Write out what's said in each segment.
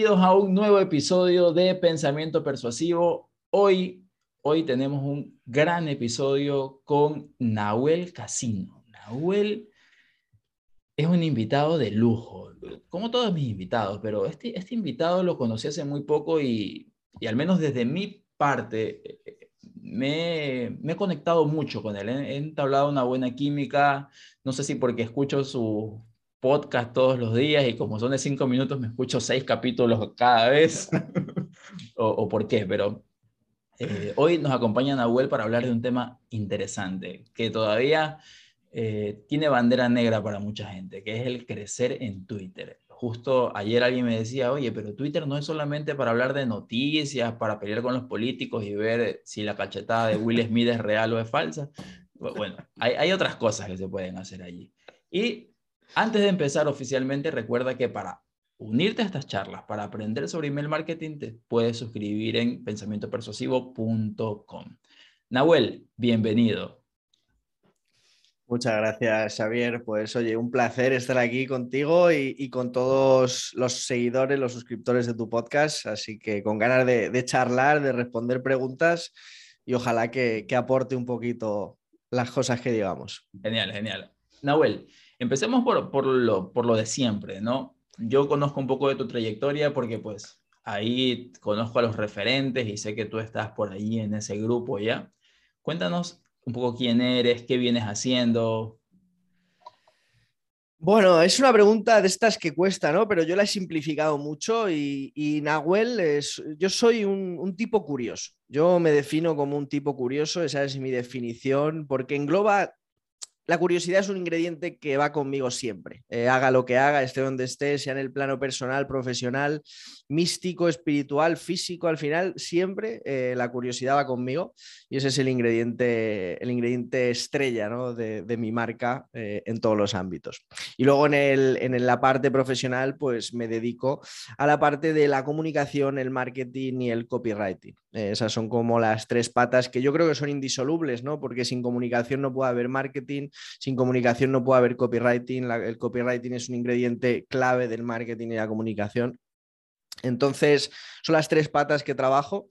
Bien, bienvenidos a un nuevo episodio de Pensamiento Persuasivo. Hoy, hoy tenemos un gran episodio con Nahuel Casino. Nahuel es un invitado de lujo, como todos mis invitados, pero este, este invitado lo conocí hace muy poco y, y al menos desde mi parte me, me, he conectado mucho con él, he entablado una buena química, no sé si porque escucho su podcast todos los días y como son de cinco minutos me escucho seis capítulos cada vez o, o, por qué, pero eh, hoy nos acompaña Nahuel para hablar de un tema interesante que todavía eh, tiene bandera negra para mucha gente, que es el crecer en Twitter. Justo ayer alguien me decía, oye, pero Twitter no es solamente para hablar de noticias, para pelear con los políticos y ver si la cachetada de Will Smith es real o es falsa. Bueno, hay, hay otras cosas que se pueden hacer allí. Y antes de empezar oficialmente, recuerda que para unirte a estas charlas, para aprender sobre email marketing, te puedes suscribir en pensamientopersuasivo.com. Nahuel, bienvenido. Muchas gracias, Xavier. Pues oye, un placer estar aquí contigo y, y, con todos los seguidores, los suscriptores de tu podcast. Así que con ganas de, de charlar, de responder preguntas y ojalá que, que, aporte un poquito las cosas que digamos. Genial, genial. Nahuel, Empecemos por, por, lo, por lo de siempre, ¿no? Yo conozco un poco de tu trayectoria porque pues ahí conozco a los referentes y sé que tú estás por ahí en ese grupo ya. Cuéntanos un poco quién eres, qué vienes haciendo. Bueno, es una pregunta de estas que cuesta, ¿no? Pero yo la he simplificado mucho y, y Nahuel, es, yo soy un, un, tipo curioso. Yo me defino como un tipo curioso, esa es mi definición, porque engloba la curiosidad es un ingrediente que va conmigo siempre. Eh, haga lo que haga, esté donde esté, sea en el plano personal, profesional, místico, espiritual, físico, al final siempre eh, la curiosidad va conmigo y ese es el ingrediente, el ingrediente estrella de, mi marca eh, en todos los ámbitos. Y luego en, el, en la parte profesional, pues me dedico a la parte de la comunicación, el marketing y el copywriting. Eh, esas son como las tres patas que yo creo que son indisolubles, ¿no? Porque sin comunicación no puede haber marketing, sin comunicación no puede haber copywriting. El copywriting es un ingrediente clave del marketing y la comunicación. Entonces, son las tres patas que trabajo.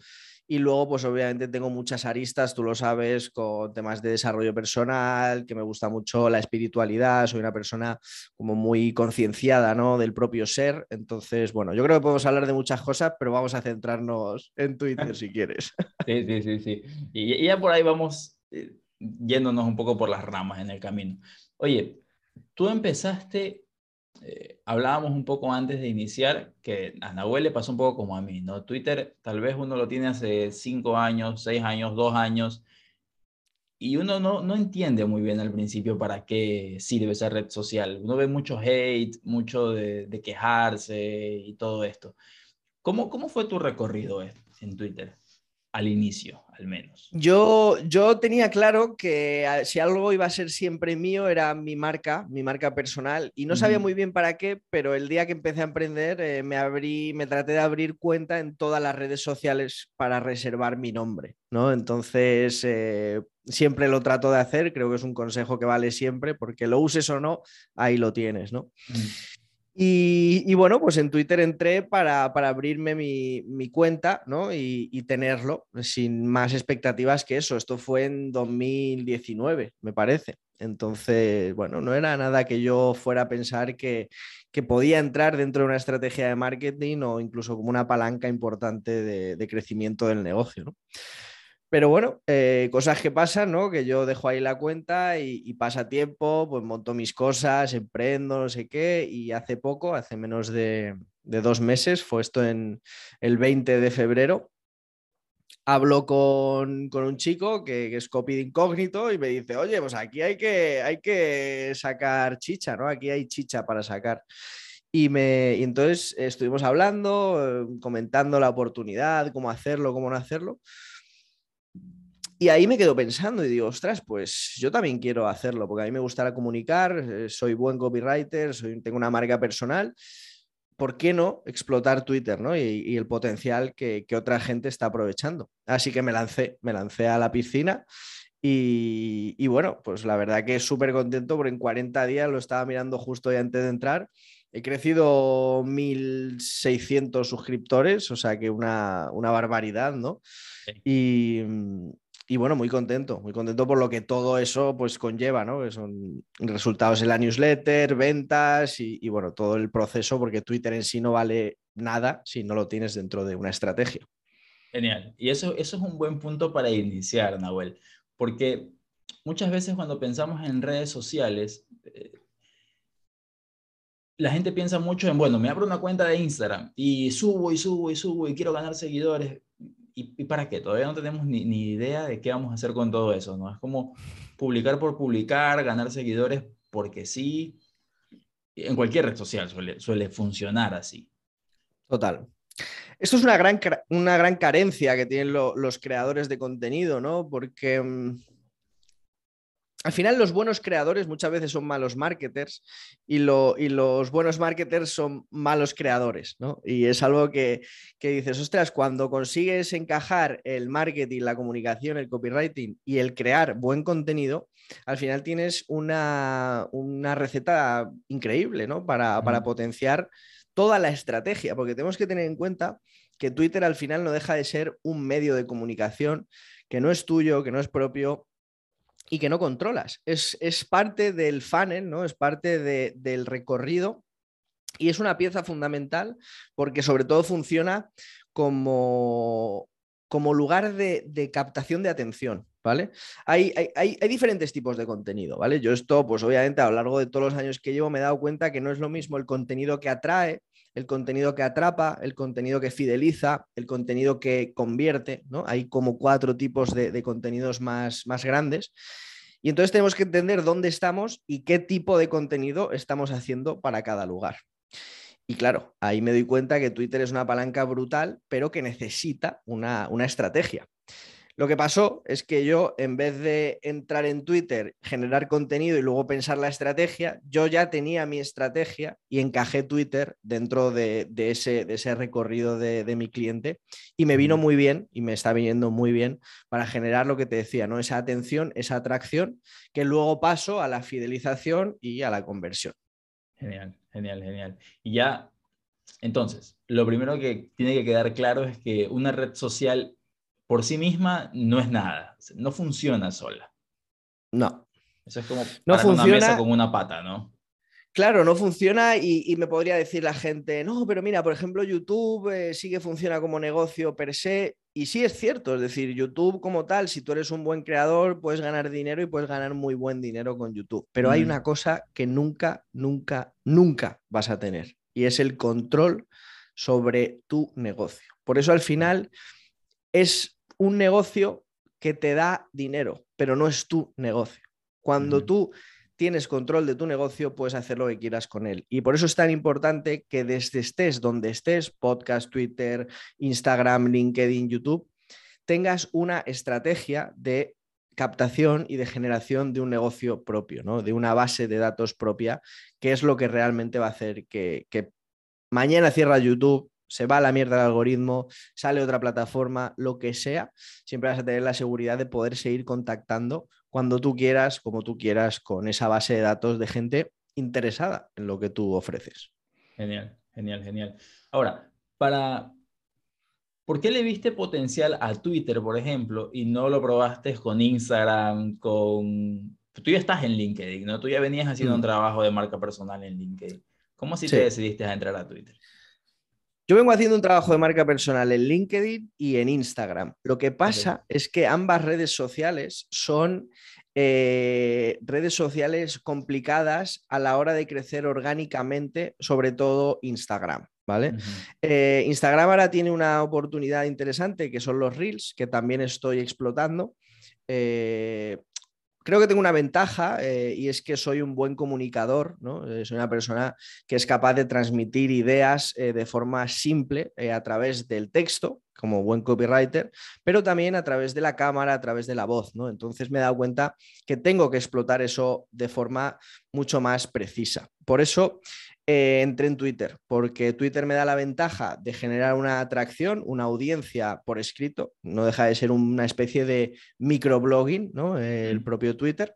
Y luego, pues obviamente tengo muchas aristas, tú lo sabes, con temas de desarrollo personal, que me gusta mucho la espiritualidad, soy una persona como muy concienciada, ¿no? Del propio ser. Entonces, bueno, yo creo que podemos hablar de muchas cosas, pero vamos a centrarnos en Twitter si quieres. Sí, sí, sí, sí. Y, ya por ahí vamos eh, yéndonos un poco por las ramas en el camino. Oye, tú empezaste eh, hablábamos un poco antes de iniciar que a Nahuel le pasó un poco como a mí, ¿no? Twitter tal vez uno lo tiene hace cinco años, seis años, dos años, y uno no, no entiende muy bien al principio para qué sirve esa red social. Uno ve mucho hate, mucho de, de quejarse y todo esto. ¿Cómo, ¿Cómo fue tu recorrido en Twitter? Al inicio, al menos. Yo, yo tenía claro que si algo iba a ser siempre mío era mi marca, mi marca personal, y no sabía muy bien para qué, pero el día que empecé a emprender eh, me, abrí, me traté de abrir cuenta en todas las redes sociales para reservar mi nombre, ¿no? Entonces, eh, siempre lo trato de hacer, creo que es un consejo que vale siempre, porque lo uses o no, ahí lo tienes, ¿no? Mm. Y, bueno, pues en Twitter entré para, para abrirme mi, mi, cuenta ¿no? Y, tenerlo sin más expectativas que eso. Esto fue en 2019, me parece. Entonces, bueno, no era nada que yo fuera a pensar que, que podía entrar dentro de una estrategia de marketing o incluso como una palanca importante de, crecimiento del negocio. Pero bueno, eh, cosas que pasan, ¿no? Que yo dejo ahí la cuenta y, y, pasa tiempo, pues monto mis cosas, emprendo, no sé qué, y hace poco, hace menos de, dos meses, fue esto en el 20 de febrero, hablo con, con un chico que, que, es copy de incógnito y me dice, oye, pues aquí hay que, hay que sacar chicha, ¿no? Aquí hay chicha para sacar. Y, me, y entonces estuvimos hablando, eh, comentando la oportunidad, cómo hacerlo, cómo no hacerlo. Y ahí me quedo pensando y digo, ostras, pues yo también quiero hacerlo, porque a mí me gustará comunicar, eh, soy buen copywriter, soy, tengo una marca personal. ¿Por qué no explotar Twitter ¿no? y, y el potencial que, que, otra gente está aprovechando? Así que me lancé, me lancé a la piscina y, y bueno, pues la verdad que súper contento porque en 40 días lo estaba mirando justo antes de entrar. He crecido mil 1.600 suscriptores, o sea que una, barbaridad, ¿no? Y, bueno, muy contento, muy contento por lo que todo eso pues conlleva, ¿no? Que son resultados en la newsletter, ventas y, y bueno, todo el proceso, porque Twitter en sí no vale nada si no lo tienes dentro de una estrategia. Genial. Y eso, eso es un buen punto para iniciar, Nahuel, porque muchas veces cuando pensamos en redes sociales, eh, la gente piensa mucho en, bueno, me abro una cuenta de Instagram y subo y subo y subo y quiero ganar seguidores. ¿Y, para qué? Todavía no tenemos ni, idea de qué vamos a hacer con todo eso, ¿no? Es como publicar por publicar, ganar seguidores porque sí. En cualquier red social suele, suele funcionar así. Total. Esto es una gran, una gran carencia que tienen los creadores de contenido, ¿no? Porque mm, al final los buenos creadores muchas veces son malos marketers y, los buenos marketers son malos creadores, ¿no? Y es algo que, dices, ostras, cuando consigues encajar el marketing, la comunicación, el copywriting y el crear buen contenido, al final tienes una, receta increíble, ¿no? Para, para potenciar toda la estrategia, porque tenemos que tener en cuenta que Twitter al final no deja de ser un medio de comunicación que no es tuyo, que no es propio y que no controlas. Es, parte del funnel, ¿no? Es parte del recorrido y es una pieza fundamental porque sobre todo funciona como, como lugar de, captación de atención, ¿vale? Hay, hay, diferentes tipos de contenido, ¿vale? Yo esto, pues obviamente a lo largo de todos los años que llevo me he dado cuenta que no es lo mismo el contenido que atrae el contenido que atrapa, el contenido que fideliza, el contenido que convierte, ¿no? Hay como cuatro tipos de, contenidos más, más grandes. Y entonces tenemos que entender dónde estamos y qué tipo de contenido estamos haciendo para cada lugar. Y claro, ahí me doy cuenta que Twitter es una palanca brutal, pero que necesita una, una estrategia. Lo que pasó es que yo, en vez de entrar en Twitter, generar contenido y luego pensar la estrategia, yo ya tenía mi estrategia y encajé Twitter dentro de, ese, de ese, recorrido de, mi cliente y me vino muy bien y me está viniendo muy bien para generar lo que te decía, ¿no? Esa atención, esa atracción, que luego paso a la fidelización y a la conversión. Genial, genial, genial. Y ya, entonces, lo primero que tiene que quedar claro es que una red social por sí misma no es nada, no funciona sola. No. Eso es como no funciona... una mesa con una pata, ¿no? Claro, no funciona y, me podría decir la gente, no, pero mira, por ejemplo, YouTube eh, sí que funciona como negocio per se y sí es cierto, es decir, YouTube como tal, si tú eres un buen creador, puedes ganar dinero y puedes ganar muy buen dinero con YouTube. Pero hay mm. una cosa que nunca, nunca, nunca vas a tener y es el control sobre tu negocio. Por eso al final es un negocio que te da dinero, pero no es tu negocio. Cuando tú tienes control de tu negocio, puedes hacer lo que quieras con él. Y por eso es tan importante que desde estés donde estés, podcast, Twitter, Instagram, LinkedIn, YouTube, tengas una estrategia de captación y de generación de un negocio propio, ¿no? de una base de datos propia, que es lo que realmente va a hacer que, que mañana cierra YouTube, se va a la mierda el algoritmo, sale otra plataforma, lo que sea, siempre vas a tener la seguridad de poder seguir contactando cuando tú quieras, como tú quieras, con esa base de datos de gente interesada en lo que tú ofreces. Genial, genial, genial. Ahora, para... ¿Por qué le viste potencial a Twitter, por ejemplo, y no lo probaste con Instagram, con... Tú ya estás en LinkedIn, ¿no? Tú ya venías haciendo un mm. trabajo de marca personal en LinkedIn. ¿Cómo así te decidiste a entrar a Twitter? Yo vengo haciendo un trabajo de marca personal en LinkedIn y en Instagram. Lo que pasa es que ambas redes sociales son eh, redes sociales complicadas a la hora de crecer orgánicamente, sobre todo Instagram. ¿Vale? Eh, Instagram ahora tiene una oportunidad interesante que son los Reels, que también estoy explotando. Eh, creo que tengo una ventaja eh, y es que soy un buen comunicador, ¿no? Eh, soy una persona que es capaz de transmitir ideas eh, de forma simple a través del texto, como buen copywriter, pero también a través de la cámara, a través de la voz, ¿no? Entonces me he dado cuenta que tengo que explotar eso de forma mucho más precisa. Por eso eh, entré en Twitter, porque Twitter me da la ventaja de generar una atracción, una audiencia por escrito, no deja de ser una especie de microblogging, ¿no? el propio Twitter,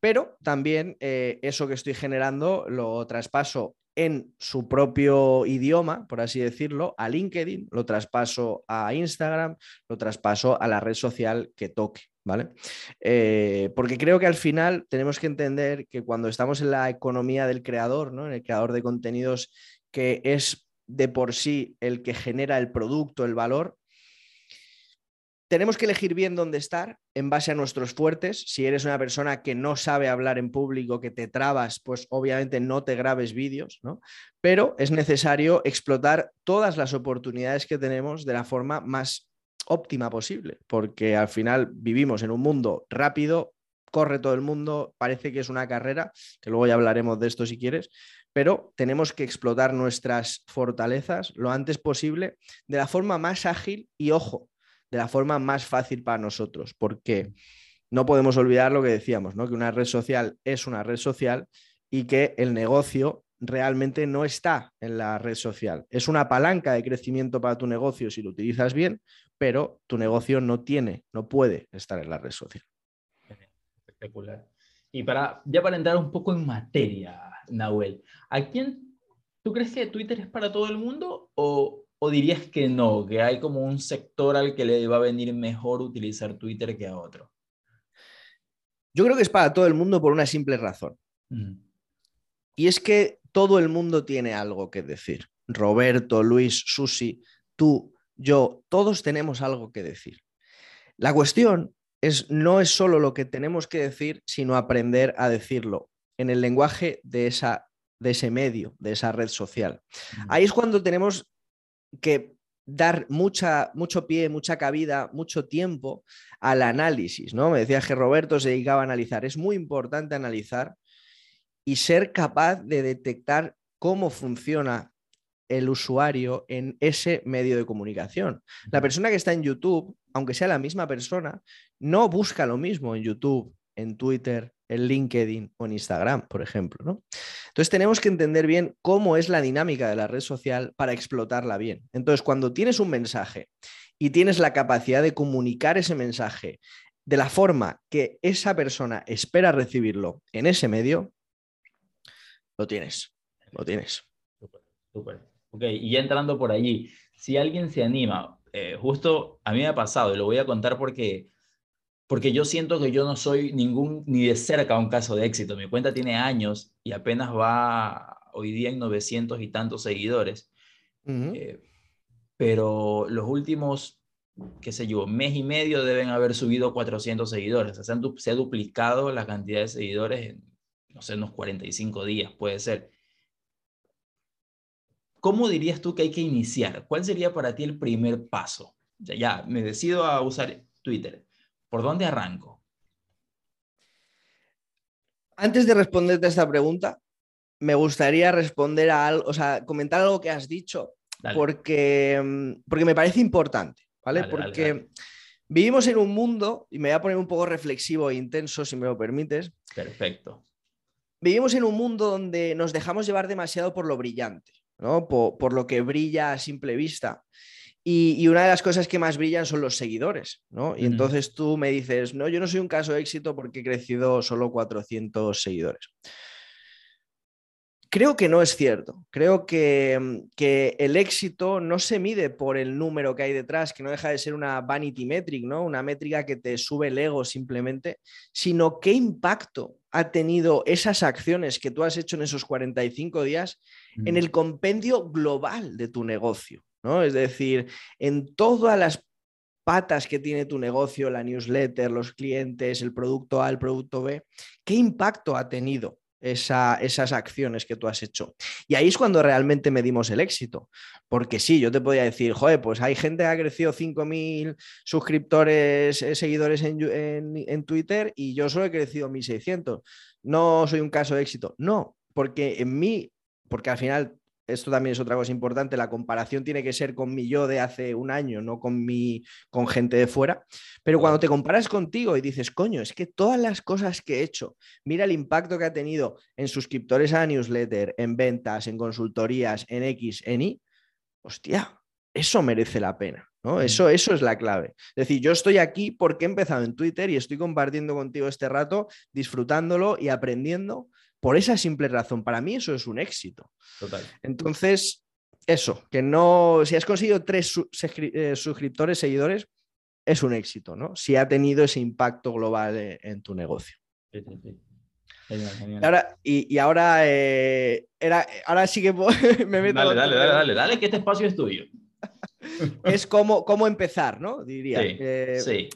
pero también eh, eso que estoy generando lo traspaso en su propio idioma, por así decirlo, a LinkedIn, lo traspaso a Instagram, lo traspaso a la red social que toque, ¿vale? Eh, porque creo que al final tenemos que entender que cuando estamos en la economía del creador, ¿no? En el creador de contenidos que es de por sí el que genera el producto, el valor, tenemos que elegir bien dónde estar en base a nuestros fuertes. Si eres una persona que no sabe hablar en público, que te trabas, pues obviamente no te grabes vídeos, ¿no? Pero es necesario explotar todas las oportunidades que tenemos de la forma más óptima posible, porque al final vivimos en un mundo rápido, corre todo el mundo, parece que es una carrera, que luego ya hablaremos de esto si quieres, pero tenemos que explotar nuestras fortalezas lo antes posible de la forma más ágil y ojo, de la forma más fácil para nosotros, porque no podemos olvidar lo que decíamos, ¿no? que una red social es una red social y que el negocio realmente no está en la red social. Es una palanca de crecimiento para tu negocio si lo utilizas bien, pero tu negocio no tiene, no puede estar en la red social. Espectacular. Y para, ya para entrar un poco en materia, Nahuel, ¿a quién tú crees que Twitter es para todo el mundo o, ¿O dirías que no, que hay como un sector al que le va a venir mejor utilizar Twitter que a otro? Yo creo que es para todo el mundo por una simple razón. Mm. Y es que todo el mundo tiene algo que decir. Roberto, Luis, Susi, tú, yo, todos tenemos algo que decir. La cuestión es no es solo lo que tenemos que decir, sino aprender a decirlo en el lenguaje de, esa, de ese medio, de esa red social. Ahí es cuando tenemos que dar mucha, mucho pie, mucha cabida, mucho tiempo al análisis, ¿no? Me decía que Roberto se dedicaba a analizar. Es muy importante analizar y ser capaz de detectar cómo funciona el usuario en ese medio de comunicación. La persona que está en YouTube, aunque sea la misma persona, no busca lo mismo en YouTube, en Twitter, en LinkedIn o en Instagram, por ejemplo. ¿no? Entonces tenemos que entender bien cómo es la dinámica de la red social para explotarla bien. Entonces, cuando tienes un mensaje y tienes la capacidad de comunicar ese mensaje de la forma que esa persona espera recibirlo en ese medio, lo tienes, lo tienes. Súper, Ok, y ya entrando por allí, si alguien se anima, eh, justo a mí me ha pasado, y lo voy a contar porque porque yo siento que yo no soy ningún, ni de cerca un caso de éxito. Mi cuenta tiene años y apenas va hoy día en 900 y tantos seguidores. Eh, pero los últimos, qué sé yo, mes y medio deben haber subido 400 seguidores. O sea, se, ha duplicado la cantidad de seguidores en, no sé, unos 45 días, puede ser. ¿Cómo dirías tú que hay que iniciar? ¿Cuál sería para ti el primer paso? Ya, ya me decido a usar Twitter ¿Por dónde arranco? Antes de responderte a esta pregunta, me gustaría responder a algo, o sea, comentar algo que has dicho, porque, mm, porque me parece importante, ¿vale? porque vivimos en un mundo, y me voy a poner un poco reflexivo e intenso, si me lo permites. Perfecto. Vivimos en un mundo donde nos dejamos llevar demasiado por lo brillante, ¿no? por lo que brilla a simple vista. Y, una de las cosas que más brillan son los seguidores, ¿no? Y entonces tú me dices, no, yo no soy un caso de éxito porque he crecido solo 400 seguidores. Creo que no es cierto. Creo que, mm, que, el éxito no se mide por el número que hay detrás, que no deja de ser una vanity metric, ¿no? Una métrica que te sube el ego simplemente, sino qué impacto ha tenido esas acciones que tú has hecho en esos 45 días en el compendio global de tu negocio. ¿no? Es decir, en todas las patas que tiene tu negocio, la newsletter, los clientes, el producto A, el producto B, ¿qué impacto ha tenido esas acciones que tú has hecho? Y ahí es cuando realmente medimos el éxito. Porque sí, yo te podría decir, joder, pues hay gente que ha crecido 5.000 suscriptores, eh, seguidores en, en Twitter y yo solo he crecido 1.600. No soy un caso de éxito. No, porque en mí, porque al final esto también es otra cosa importante, la comparación tiene que ser con mi yo de hace un año, no con mi con gente de fuera. Pero cuando te comparas contigo y dices, coño, es que todas las cosas que he hecho, mira el impacto que ha tenido en suscriptores a newsletter, en ventas, en consultorías, en X, en Y, hostia, eso merece la pena. ¿no? Mm. Eso, eso es la clave. Es decir, yo estoy aquí porque he empezado en Twitter y estoy compartiendo contigo este rato, disfrutándolo y aprendiendo por esa simple razón. Para mí eso es un éxito. Total. Entonces, eso, que no, si has conseguido tres eh, suscriptores, seguidores, es un éxito, ¿no? Si ha tenido ese impacto global eh, en, tu negocio. Sí, sí, sí. Genial, genial. Ahora, y, ahora, eh, era, ahora sí que me meto. Dale, dale, dale, dale, dale, que este espacio es tuyo. es como, cómo empezar, ¿no? Diría. sí.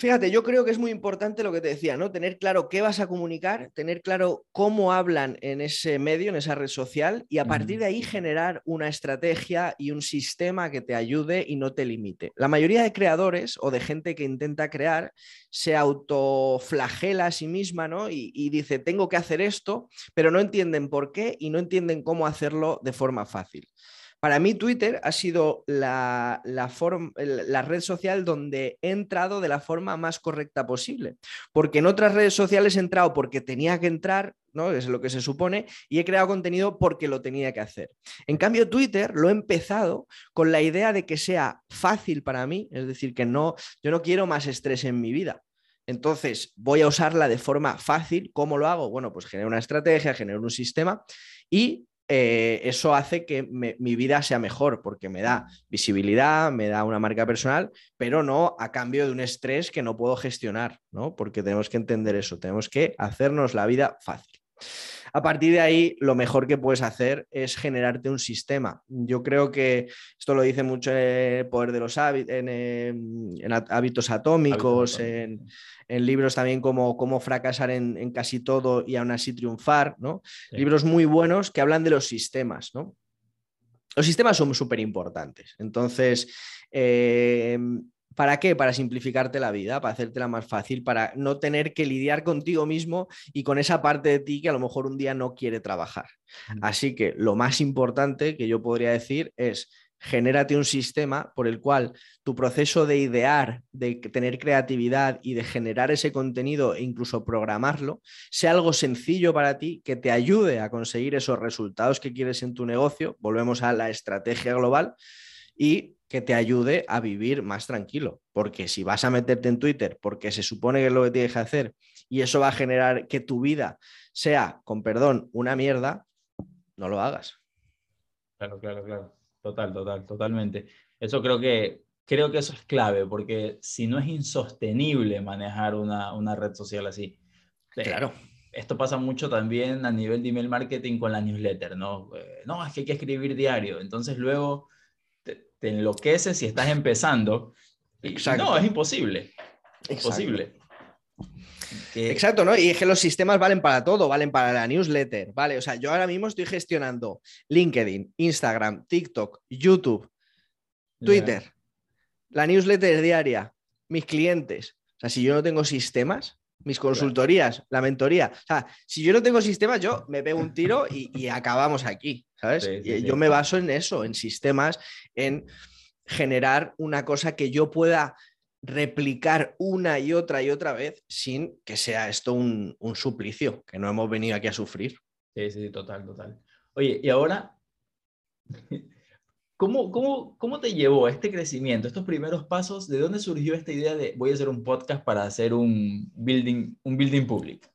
Fíjate, yo creo que es muy importante lo que te decía, ¿no? Tener claro qué vas a comunicar, tener claro cómo hablan en ese medio, en esa red social, y a partir de ahí generar una estrategia y un sistema que te ayude y no te limite. La mayoría de creadores o de gente que intenta crear se autoflagela a sí misma, ¿no? Y, y dice, tengo que hacer esto, pero no entienden por qué y no entienden cómo hacerlo de forma fácil. Para mí Twitter ha sido la, la, red social donde he entrado de la forma más correcta posible, porque en otras redes sociales he entrado porque tenía que entrar, ¿no? Es lo que se supone, y he creado contenido porque lo tenía que hacer. En cambio, Twitter lo he empezado con la idea de que sea fácil para mí, es decir, que no, yo no quiero más estrés en mi vida. Entonces, voy a usarla de forma fácil. ¿Cómo lo hago? Bueno, pues genero una estrategia, genero un sistema y eh, eso hace que mi vida sea mejor porque me da visibilidad, me da una marca personal, pero no a cambio de un estrés que no puedo gestionar, ¿no? Porque tenemos que entender eso, tenemos que hacernos la vida fácil. A partir de ahí, lo mejor que puedes hacer es generarte un sistema. Yo creo que esto lo dice mucho el poder de los hábitos, en, hábitos atómicos, En, libros también como Cómo fracasar en, casi todo y aún así triunfar, ¿no? Libros muy buenos que hablan de los sistemas, ¿no? Los sistemas son súper importantes. Entonces, eh, ¿Para qué? Para simplificarte la vida, para hacértela más fácil, para no tener que lidiar contigo mismo y con esa parte de ti que a lo mejor un día no quiere trabajar. Así que lo más importante que yo podría decir es genérate un sistema por el cual tu proceso de idear, de tener creatividad y de generar ese contenido e incluso programarlo, sea algo sencillo para ti, que te ayude a conseguir esos resultados que quieres en tu negocio. Volvemos a la estrategia global y que te ayude a vivir más tranquilo. Porque si vas a meterte en Twitter porque se supone que es lo que tienes que hacer y eso va a generar que tu vida sea, con perdón, una mierda, no lo hagas. Claro, claro, claro. Total, total, totalmente. Eso creo que, creo que eso es clave, porque si no es insostenible manejar una, una red social así. Eh, claro. Esto pasa mucho también a nivel de email marketing con la newsletter, ¿no? Eh, no, es que hay que escribir diario. Entonces luego te enloqueces si estás empezando. Exacto. No, es imposible. Imposible. Exacto, ¿no? Y es que los sistemas valen para todo, valen para la newsletter, ¿vale? O sea, yo ahora mismo estoy gestionando LinkedIn, Instagram, TikTok, YouTube, Twitter, la newsletter diaria, mis clientes. O sea, si yo no tengo sistemas, mis consultorías, la mentoría. O sea, si yo no tengo sistemas, yo me pego un tiro y, acabamos aquí, ¿sabes? yo me baso en eso, en sistemas, en generar una cosa que yo pueda replicar una y otra y otra vez sin que sea esto un, un suplicio, que no hemos venido aquí a sufrir. Sí, sí, total, total. Oye, y ahora ¿Cómo, cómo, cómo te llevó este crecimiento, estos primeros pasos? ¿De dónde surgió esta idea de voy a hacer un podcast para hacer un building, un building public?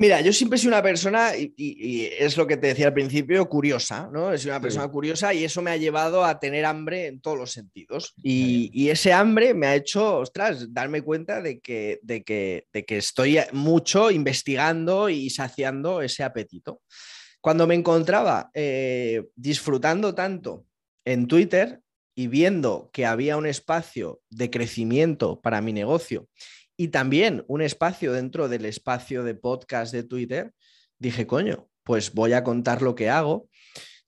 Mira, yo siempre soy una persona, y, es lo que te decía al principio, curiosa, ¿no? Es una persona curiosa y eso me ha llevado a tener hambre en todos los sentidos. Y, y, ese hambre me ha hecho, ostras, darme cuenta de que, de, que, de que estoy mucho investigando y saciando ese apetito. Cuando me encontraba eh, disfrutando tanto en Twitter y viendo que había un espacio de crecimiento para mi negocio y también un espacio dentro del espacio de podcast de Twitter, dije, coño, pues voy a contar lo que hago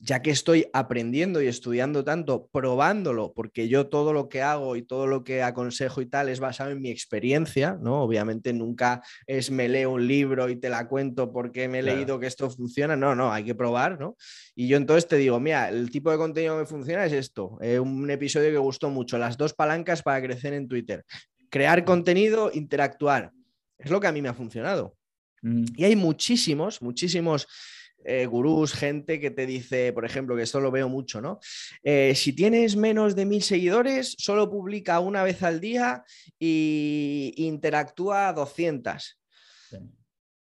ya que estoy aprendiendo y estudiando tanto, probándolo, porque yo todo lo que hago y todo lo que aconsejo y tal es basado en mi experiencia, ¿no? Obviamente nunca es me leo un libro y te la cuento porque me he leído que esto funciona, no, no, hay que probar, ¿no? Y yo entonces te digo, mira, el tipo de contenido que me funciona es esto, eh, un episodio que gustó mucho, las dos palancas para crecer en Twitter, crear contenido, interactuar, es lo que a mí me ha funcionado. Mm. Y hay muchísimos, muchísimos eh, gurús, gente que te dice, por ejemplo, que esto lo veo mucho, ¿no? Eh, si tienes menos de mil seguidores, solo publica una vez al día y interactúa 200.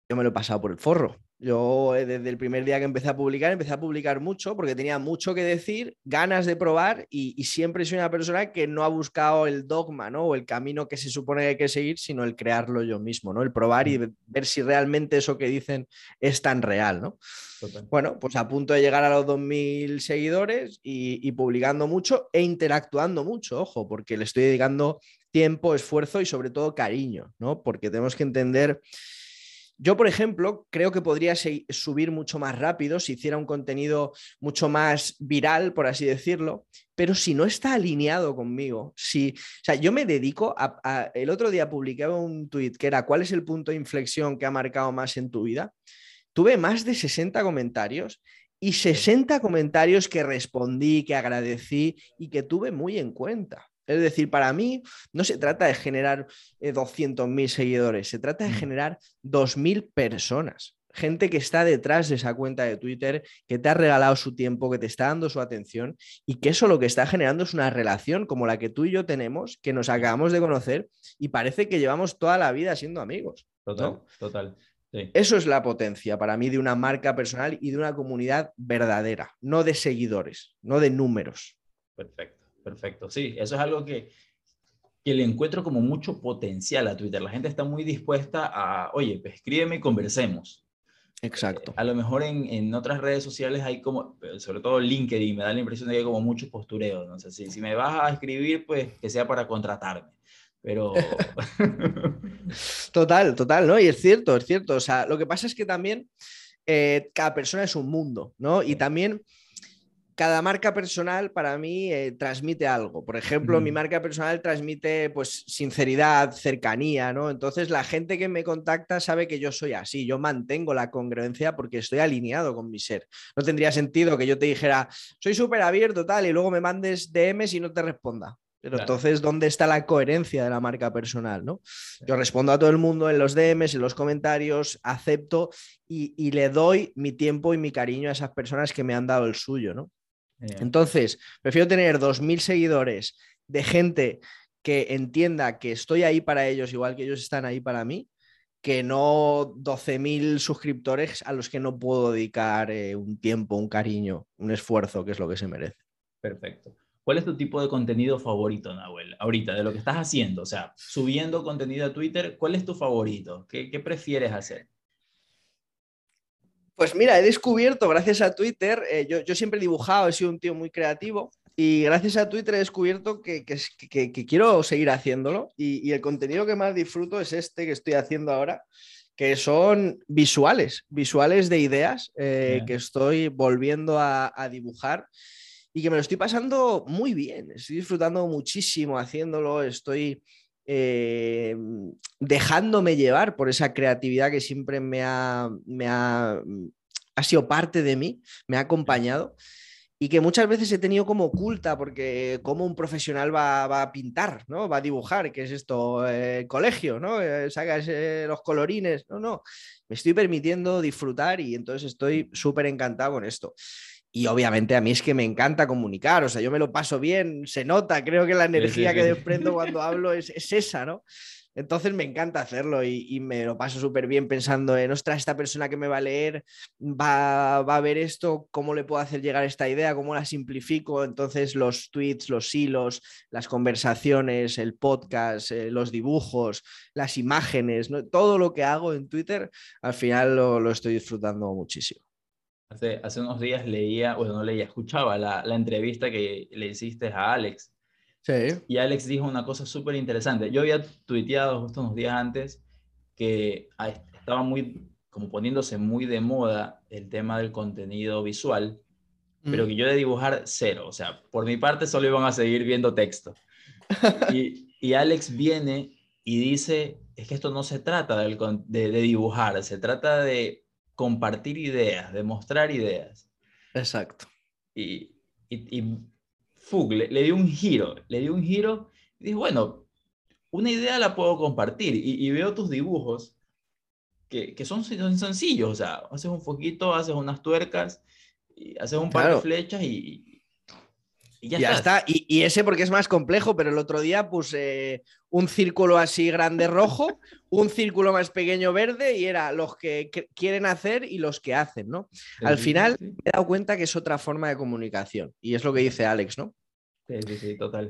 yo me lo he pasado por el forro. Yo eh, desde el primer día que empecé a publicar, empecé a publicar mucho porque tenía mucho que decir, ganas de probar y, siempre soy una persona que no ha buscado el dogma, ¿no? O el camino que se supone que hay que seguir, sino el crearlo yo mismo, ¿no? El probar y mm. ver si realmente eso que dicen es tan real, ¿no? Bueno, pues a punto de llegar a los 2.000 seguidores y, y publicando mucho e interactuando mucho, ojo, porque le estoy dedicando tiempo, esfuerzo y sobre todo cariño, ¿no? Porque tenemos que entender yo, por ejemplo, creo que podría subir mucho más rápido si hiciera un contenido mucho más viral, por así decirlo, pero si no está alineado conmigo, si, o sea, yo me dedico a, el otro día publiqué un tweet que era ¿cuál es el punto de inflexión que ha marcado más en tu vida? Tuve más de 60 comentarios y 60 comentarios que respondí, que agradecí y que tuve muy en cuenta. Es decir, para mí no se trata de generar 200.000 eh, seguidores, se trata de mm. generar 2.000 personas. Gente que está detrás de esa cuenta de Twitter, que te ha regalado su tiempo, que te está dando su atención y que eso lo que está generando es una relación como la que tú y yo tenemos, que nos acabamos de conocer y parece que llevamos toda la vida siendo amigos. Total, total. Eso es la potencia para mí de una marca personal y de una comunidad verdadera, no de seguidores, no de números. Perfecto perfecto. Sí, eso es algo que, que le encuentro como mucho potencial a Twitter. La gente está muy dispuesta a, oye, pues escríbeme y conversemos. Exacto. Eh, a lo mejor en, en, otras redes sociales hay como, sobre todo LinkedIn, me da la impresión de que hay como mucho postureo. No sé, si, si me vas a escribir, pues que sea para contratarme. Pero. total, total, ¿no? Y es cierto, es cierto. O sea, lo que pasa es que también eh, cada persona es un mundo, ¿no? Y también cada marca personal para mí eh, transmite algo. Por ejemplo, mi marca personal transmite pues sinceridad, cercanía, ¿no? Entonces la gente que me contacta sabe que yo soy así, yo mantengo la congruencia porque estoy alineado con mi ser. No tendría sentido que yo te dijera, soy súper abierto tal y luego me mandes DMs y no te responda. Pero entonces, ¿dónde está la coherencia de la marca personal? ¿no? Yo respondo a todo el mundo en los DMs, en los comentarios, acepto y, y, le doy mi tiempo y mi cariño a esas personas que me han dado el suyo, ¿no? Entonces, prefiero tener 2.000 seguidores de gente que entienda que estoy ahí para ellos igual que ellos están ahí para mí, que no 12.000 suscriptores a los que no puedo dedicar eh, un tiempo, un cariño, un esfuerzo, que es lo que se merece. Perfecto. ¿Cuál es tu tipo de contenido favorito, Nahuel? Ahorita, de lo que estás haciendo, o sea, subiendo contenido a Twitter, ¿cuál es tu favorito? qué prefieres hacer? Pues mira, he descubierto gracias a Twitter, eh, yo, siempre he dibujado, he sido un tío muy creativo y gracias a Twitter he descubierto que, quiero seguir haciéndolo y, el contenido que más disfruto es este que estoy haciendo ahora, que son visuales, visuales de ideas eh, que estoy volviendo a, a dibujar y que me lo estoy pasando muy bien, estoy disfrutando muchísimo haciéndolo, estoy eh, dejándome llevar por esa creatividad que siempre me ha, me ha, ha sido parte de mí, me ha acompañado y que muchas veces he tenido como oculta, porque como un profesional va, a pintar, ¿no? Va a dibujar, que es esto, eh, colegio, ¿no? Eh, sacas los colorines, no, no, me estoy permitiendo disfrutar y entonces estoy súper encantado con esto. Y obviamente a mí es que me encanta comunicar, o sea, yo me lo paso bien, se nota, creo que la energía que desprendo cuando hablo es, esa, ¿no? Entonces me encanta hacerlo y, me lo paso súper bien pensando en, ostras, esta persona que me va a leer va, a ver esto, cómo le puedo hacer llegar esta idea, cómo la simplifico. Entonces los tweets, los hilos, las conversaciones, el podcast, eh, los dibujos, las imágenes, todo lo que hago en Twitter, al final lo estoy disfrutando muchísimo. Hace, hace unos días leía, bueno, no leía, escuchaba la, la entrevista que le hiciste a Alex. Sí. Y Alex dijo una cosa súper interesante. Yo había tuiteado justo unos días antes que estaba muy, como poniéndose muy de moda el tema del contenido visual, pero que yo de dibujar cero. O sea, por mi parte solo iban a seguir viendo texto. y, y Alex viene y dice, es que esto no se trata del, de, de dibujar, se trata de compartir ideas, demostrar ideas. Exacto. Y, y, Fug le, dio un giro, le dio un giro y dijo, bueno, una idea la puedo compartir y, veo tus dibujos que, que son, son, sencillos, o sea, haces un foquito, haces unas tuercas, y haces un par de flechas y, Y ya, está. Y, ese porque es más complejo, pero el otro día puse un círculo así grande rojo, un círculo más pequeño verde y era los que quieren hacer y los que hacen, ¿no? Al final me he dado cuenta que es otra forma de comunicación y es lo que dice Alex, ¿no? Sí, sí, sí, total.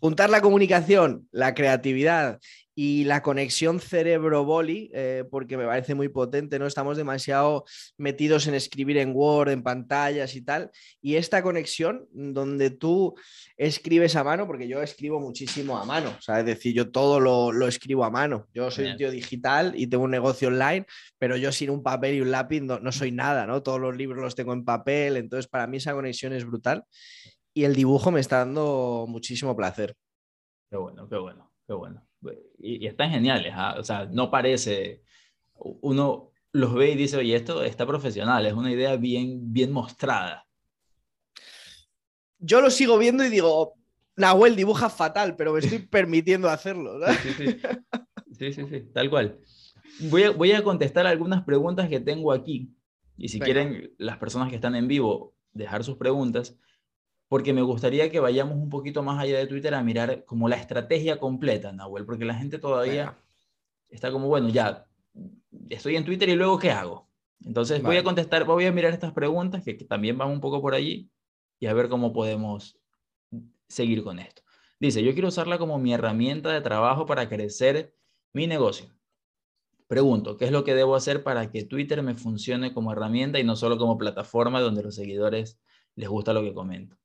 juntar la comunicación, la creatividad y la conexión cerebro-boli, eh, porque me parece muy potente, ¿no? Estamos demasiado metidos en escribir en Word, en pantallas y tal. Y esta conexión donde tú escribes a mano, porque yo escribo muchísimo a mano, o sea, es decir, yo todo lo, escribo a mano. Yo soy un tío digital y tengo un negocio online, pero yo sin un papel y un lápiz no, no soy nada, ¿no? Todos los libros los tengo en papel, entonces para mí esa conexión es brutal. Y el dibujo me está dando muchísimo placer. Qué bueno, qué bueno, qué bueno y, están geniales, ¿ah? o sea, no parece, uno los ve y dice, oye, esto está profesional, es una idea bien, bien mostrada. Yo lo sigo viendo y digo, Nahuel dibuja fatal, pero me estoy permitiendo hacerlo. Sí, sí, sí. tal cual. Voy a, voy a contestar algunas preguntas que tengo aquí. Y si quieren, las personas que están en vivo, dejar sus preguntas porque me gustaría que vayamos un poquito más allá de Twitter a mirar como la estrategia completa, Nahuel, porque la gente todavía está como, bueno, ya, estoy en Twitter y luego, ¿qué hago? Entonces voy a contestar, voy a mirar estas preguntas que, que también van un poco por allí y a ver cómo podemos seguir con esto. Dice, yo quiero usarla como mi herramienta de trabajo para crecer mi negocio. Pregunto, ¿qué es lo que debo hacer para que Twitter me funcione como herramienta y no solo como plataforma donde los seguidores les gusta lo que comento?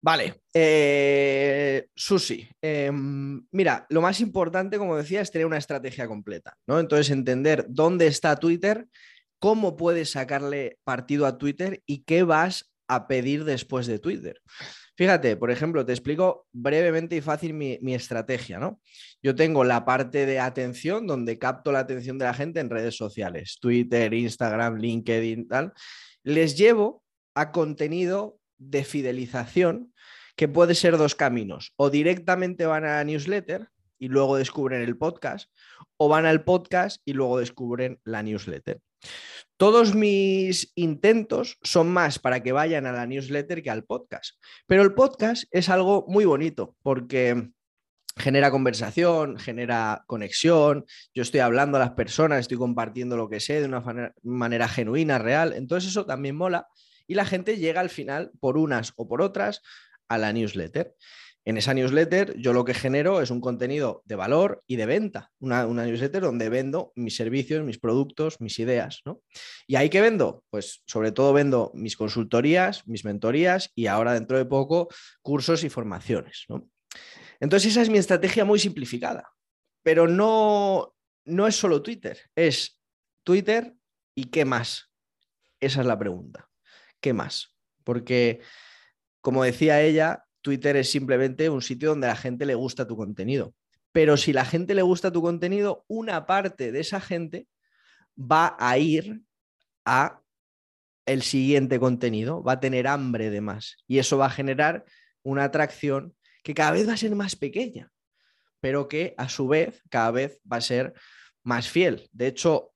Vale, eh, Susi, em, mira, lo más importante, como decía, es tener una estrategia completa, ¿no? Entonces, entender dónde está Twitter, cómo puedes sacarle partido a Twitter y qué vas a pedir después de Twitter. Fíjate, por ejemplo, te explico brevemente y fácil mi, mi, estrategia, ¿no? Yo tengo la parte de atención donde capto la atención de la gente en redes sociales, Twitter, Instagram, LinkedIn, tal. Les llevo a contenido de fidelización que puede ser dos caminos. O directamente van a la newsletter y luego descubren el podcast, o van al podcast y luego descubren la newsletter. Todos mis intentos son más para que vayan a la newsletter que al podcast. Pero el podcast es algo muy bonito porque genera conversación, genera conexión, yo estoy hablando a las personas, estoy compartiendo lo que sé de una manera genuina, real. Entonces eso también mola y la gente llega al final, por unas o por otras, a la newsletter. En esa newsletter yo lo que genero es un contenido de valor y de venta, una, newsletter donde vendo mis servicios, mis productos, mis ideas. ¿no? ¿Y ahí qué vendo? Pues sobre todo vendo mis consultorías, mis mentorías y ahora dentro de poco cursos y formaciones. Entonces esa es mi estrategia muy simplificada, pero no, no es solo Twitter, es Twitter y qué más. Esa es la pregunta. ¿Qué más? Porque, como decía ella, Twitter es simplemente un sitio donde a la gente le gusta tu contenido. Pero si la gente le gusta tu contenido, una parte de esa gente va a ir a el siguiente contenido, va a tener hambre de más. Y eso va a generar una atracción que cada vez va a ser más pequeña, pero que a su vez cada vez va a ser más fiel. De hecho,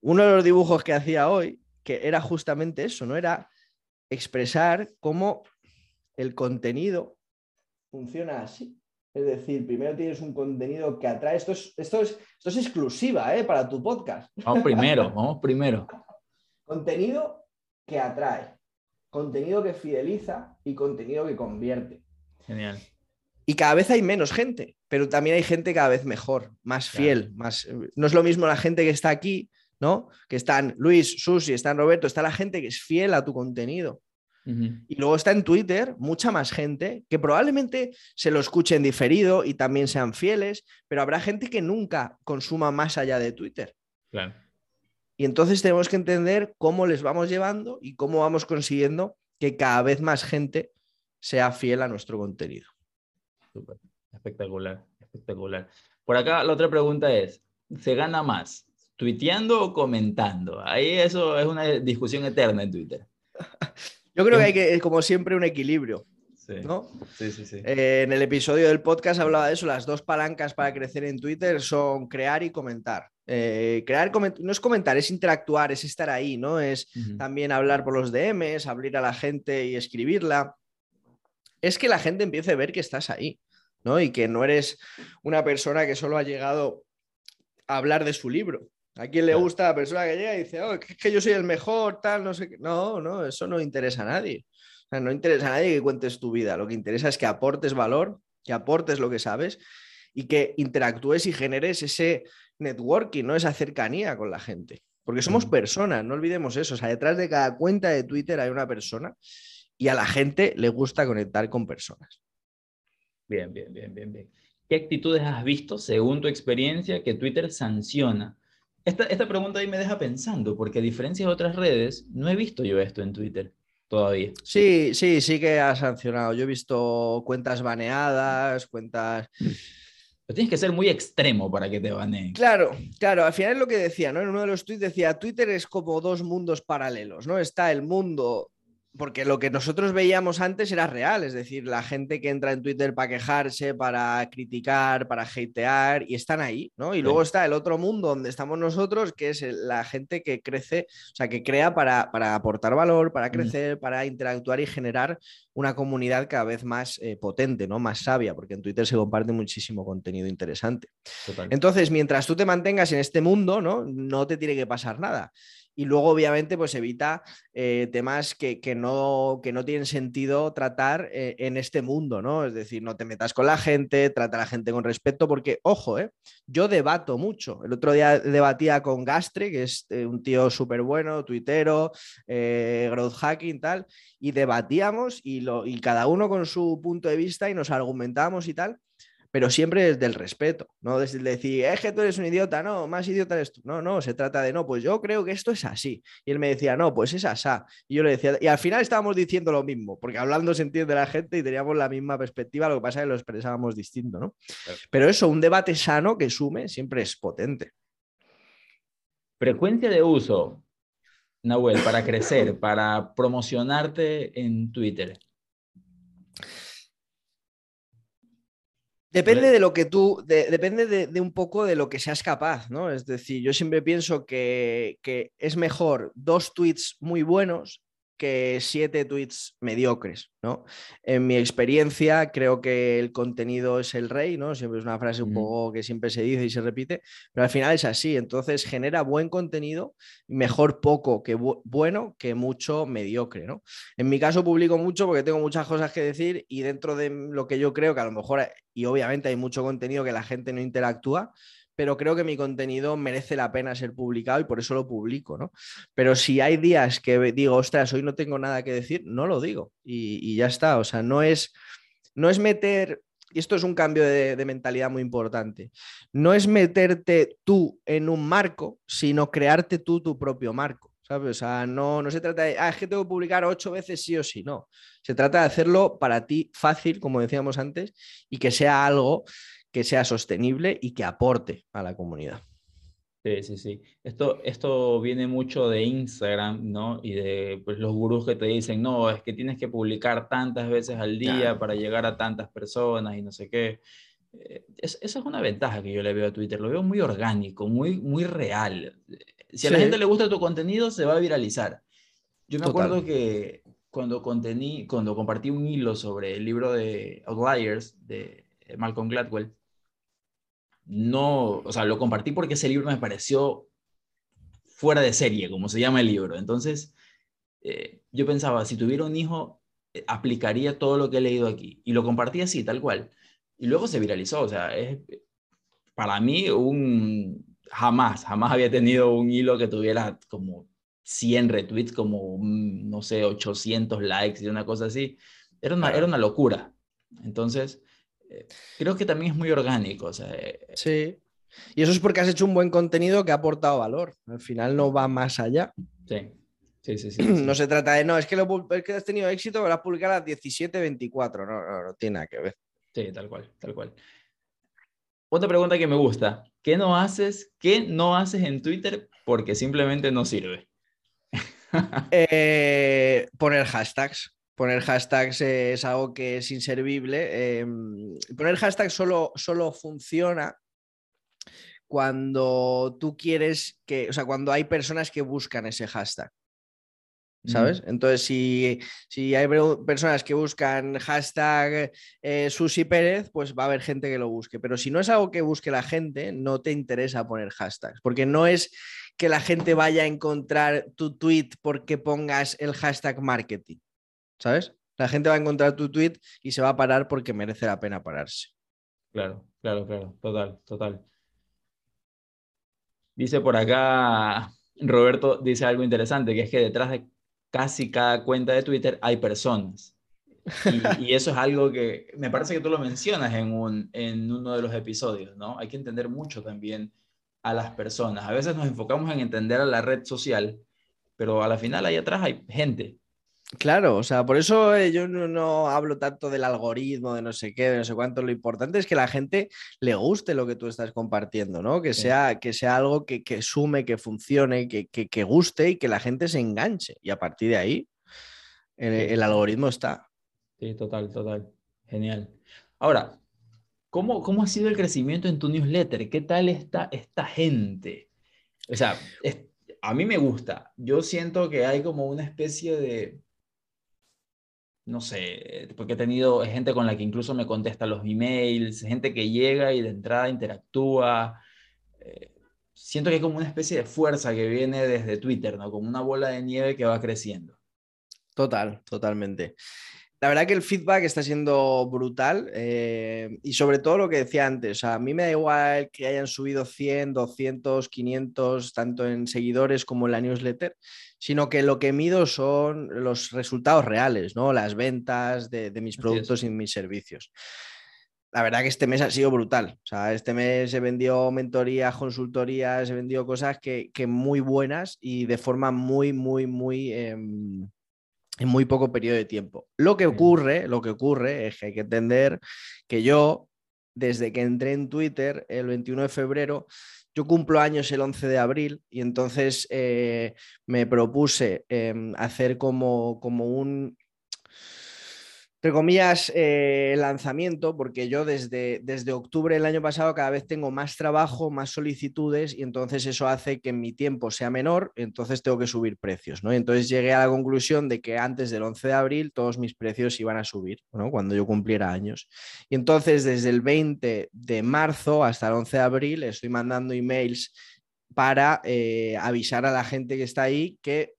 uno de los dibujos que hacía hoy que era justamente eso, ¿no? Era expresar cómo el contenido funciona así. Es decir, primero tienes un contenido que atrae. Esto es, esto es, esto es exclusiva ¿eh? para tu podcast. Vamos primero, vamos primero. contenido que atrae, contenido que fideliza y contenido que convierte. Genial. Y cada vez hay menos gente, pero también hay gente cada vez mejor, más fiel, más. No es lo mismo la gente que está aquí ¿no? Que están Luis, Susi, están Roberto, está la gente que es fiel a tu contenido. Y luego está en Twitter mucha más gente que probablemente se lo escuchen diferido y también sean fieles, pero habrá gente que nunca consuma más allá de Twitter. Y entonces tenemos que entender cómo les vamos llevando y cómo vamos consiguiendo que cada vez más gente sea fiel a nuestro contenido. Espectacular, espectacular. Por acá la otra pregunta es, ¿se gana más tuiteando o comentando. Ahí eso es una discusión eterna en Twitter. Yo creo que hay que, como siempre, un equilibrio. ¿no? Sí, sí, sí. Eh, en el episodio del podcast hablaba de eso, las dos palancas para crecer en Twitter son crear y comentar. Eh, crear no es comentar, es interactuar, es estar ahí, ¿no? Es también hablar por los DMs, abrir a la gente y escribirla. Es que la gente empiece a ver que estás ahí, ¿no? Y que no eres una persona que solo ha llegado a hablar de su libro. ¿A quién le gusta la persona que llega y dice, oh, es que yo soy el mejor, tal, no sé qué? No, no, eso no interesa a nadie. O sea, no interesa a nadie que cuentes tu vida. Lo que interesa es que aportes valor, que aportes lo que sabes y que interactúes y generes ese networking, ¿no? Esa cercanía con la gente. Porque somos personas, no olvidemos eso. O sea, detrás de cada cuenta de Twitter hay una persona y a la gente le gusta conectar con personas. Bien, bien, bien, bien, bien. ¿Qué actitudes has visto, según tu experiencia, que Twitter sanciona? Esta, esta pregunta ahí me deja pensando, porque a diferencia de otras redes, no he visto yo esto en Twitter todavía. Sí, sí, sí que ha sancionado. Yo he visto cuentas baneadas, cuentas... Mm. Pero tienes que ser muy extremo para que te baneen. Claro, claro, al final es lo que decía, ¿no? En uno de los tweets decía, Twitter es como dos mundos paralelos, ¿no? Está el mundo porque lo que nosotros veíamos antes era real, es decir, la gente que entra en Twitter para quejarse, para criticar, para hatear, y están ahí, ¿no? Y luego está el otro mundo donde estamos nosotros, que es la gente que crece, o sea, que crea para, aportar valor, para crecer, para interactuar y generar una comunidad cada vez más eh, potente, ¿no? Más sabia, porque en Twitter se comparte muchísimo contenido interesante. Entonces, mientras tú te mantengas en este mundo, ¿no? No te tiene que pasar nada y luego obviamente pues evita eh, temas que, no, que no tienen sentido tratar eh, en este mundo, ¿no? Es decir, no te metas con la gente, trata a la gente con respeto, porque, ojo, ¿eh? yo debato mucho. El otro día debatía con Gastre, que es eh, un tío súper bueno, tuitero, growth hacking, tal, y debatíamos y, lo, y cada uno con su punto de vista y nos argumentábamos y tal pero siempre desde el respeto, no desde decir, es que tú eres un idiota, no, más idiota eres tú. No, no, se trata de, no, pues yo creo que esto es así. Y él me decía, no, pues es asá. Y yo le decía, y al final estábamos diciendo lo mismo, porque hablando se entiende la gente y teníamos la misma perspectiva, lo que pasa es que lo expresábamos distinto, ¿no? Pero eso, un debate sano que sume siempre es potente. Frecuencia de uso, Nahuel, para crecer, para promocionarte en Twitter. Depende de lo que tú, depende de, un poco de lo que seas capaz, ¿no? Es decir, yo siempre pienso que, que es mejor dos tweets muy buenos que siete tweets mediocres, ¿no? En mi experiencia, creo que el contenido es el rey, ¿no? Siempre es una frase un poco que siempre se dice y se repite, pero al final es así. Entonces genera buen contenido, mejor poco que bueno que mucho mediocre, ¿no? En mi caso publico mucho porque tengo muchas cosas que decir y dentro de lo que yo creo que a lo mejor, y obviamente hay mucho contenido que la gente no interactúa, pero creo que mi contenido merece la pena ser publicado y por eso lo publico, ¿no? Pero si hay días que digo, ostras, hoy no tengo nada que decir, no lo digo y, ya está. O sea, no es, no es meter, y esto es un cambio de, mentalidad muy importante, no es meterte tú en un marco, sino crearte tú tu propio marco. ¿sabes? O sea, no, no se trata de, ah, es que tengo que publicar ocho veces sí o sí, no. Se trata de hacerlo para ti fácil, como decíamos antes, y que sea algo que sea sostenible y que aporte a la comunidad. Sí, sí, sí. Esto, esto viene mucho de Instagram, ¿no? Y de pues, los gurús que te dicen, no, es que tienes que publicar tantas veces al día para llegar a tantas personas y no sé qué. Eh, esa es una ventaja que yo le veo a Twitter. Lo veo muy orgánico, muy, muy real. Si a la gente le gusta tu contenido, se va a viralizar. Yo me acuerdo que cuando, contení, cuando compartí un hilo sobre el libro de Outliers de Malcolm Gladwell, no, o sea, lo compartí porque ese libro me pareció fuera de serie, como se llama el libro. Entonces, eh, yo pensaba, si tuviera un hijo, eh, aplicaría todo lo que he leído aquí. Y lo compartí así, tal cual. Y luego se viralizó, o sea, es para mí un... Jamás, jamás había tenido un hilo que tuviera como 100 retweets, como, no sé, 800 likes y una cosa así. Era una, era una locura. Entonces, creo que también es muy orgánico. Eh, sí. Y eso es porque has hecho un buen contenido que ha aportado valor. Al final no va más allá. Sí. Sí, sí, sí, no se trata de, no, es que, lo, es que has tenido éxito, pero has publicado a las 17.24. No, no, no tiene nada que ver. Sí, tal cual, tal cual. Otra pregunta que me gusta. ¿Qué no haces? ¿Qué no haces en Twitter porque simplemente no sirve? Eh, poner hashtags. Poner hashtags es algo que es inservible. Em, poner hashtags solo, solo funciona cuando tú quieres que, o sea, cuando hay personas que buscan ese hashtag. ¿Sabes? Entonces, si, hay personas que buscan hashtag eh, Susi Pérez, pues va a haber gente que lo busque. Pero si no es algo que busque la gente, no te interesa poner hashtags. Porque no es que la gente vaya a encontrar tu tweet porque pongas el hashtag marketing. ¿Sabes? La gente va a encontrar tu tweet y se va a parar porque merece la pena pararse. Claro, claro, claro. Total, total. Dice por acá, Roberto dice algo interesante, que es que detrás de casi cada cuenta de Twitter hay personas. Y, eso es algo que me parece que tú lo mencionas en, un, en uno de los episodios, ¿no? Hay que entender mucho también a las personas. A veces nos enfocamos en entender a la red social, pero a la final ahí atrás hay gente Claro, o sea, por eso eh, yo no, hablo tanto del algoritmo, de no sé qué, de no sé cuánto. Lo importante es que la gente le guste lo que tú estás compartiendo, ¿no? Que, sea, que sea algo que, sume, que funcione, que, que, guste y que la gente se enganche. Y a partir de ahí, el, algoritmo está. Sí, total, total. Genial. Ahora, ¿cómo, ¿cómo ha sido el crecimiento en tu newsletter? ¿Qué tal está esta gente? O sea, a mí me gusta. Yo siento que hay como una especie de no sé, porque he tenido gente con la que incluso me contesta los emails, gente que llega y de entrada interactúa. Eh, siento que hay como una especie de fuerza que viene desde Twitter, ¿no? Como una bola de nieve que va creciendo. Total, totalmente. La verdad que el feedback está siendo brutal eh, y sobre todo lo que decía antes, a mí me da igual que hayan subido 100, 200, 500, tanto en seguidores como en la newsletter, sino que lo que mido son los resultados reales, ¿no? las ventas de, mis productos y mis servicios. La verdad que este mes ha sido brutal. O sea, este mes he vendido mentorías, consultorías, he vendido cosas que, muy buenas y de forma muy, muy, muy... Em, en muy poco periodo de tiempo. Lo que ocurre, lo que ocurre es que hay que entender que yo, desde que entré en Twitter el 21 de febrero, yo cumplo años el 11 de abril y entonces eh, me propuse em, hacer como, como un entre comillas, eh, lanzamiento, porque yo desde, desde octubre del año pasado cada vez tengo más trabajo, más solicitudes y entonces eso hace que mi tiempo sea menor, entonces tengo que subir precios, ¿no? entonces llegué a la conclusión de que antes del 11 de abril todos mis precios iban a subir, ¿no? Cuando yo cumpliera años. Y entonces desde el 20 de marzo hasta el 11 de abril estoy mandando emails para eh, avisar a la gente que está ahí que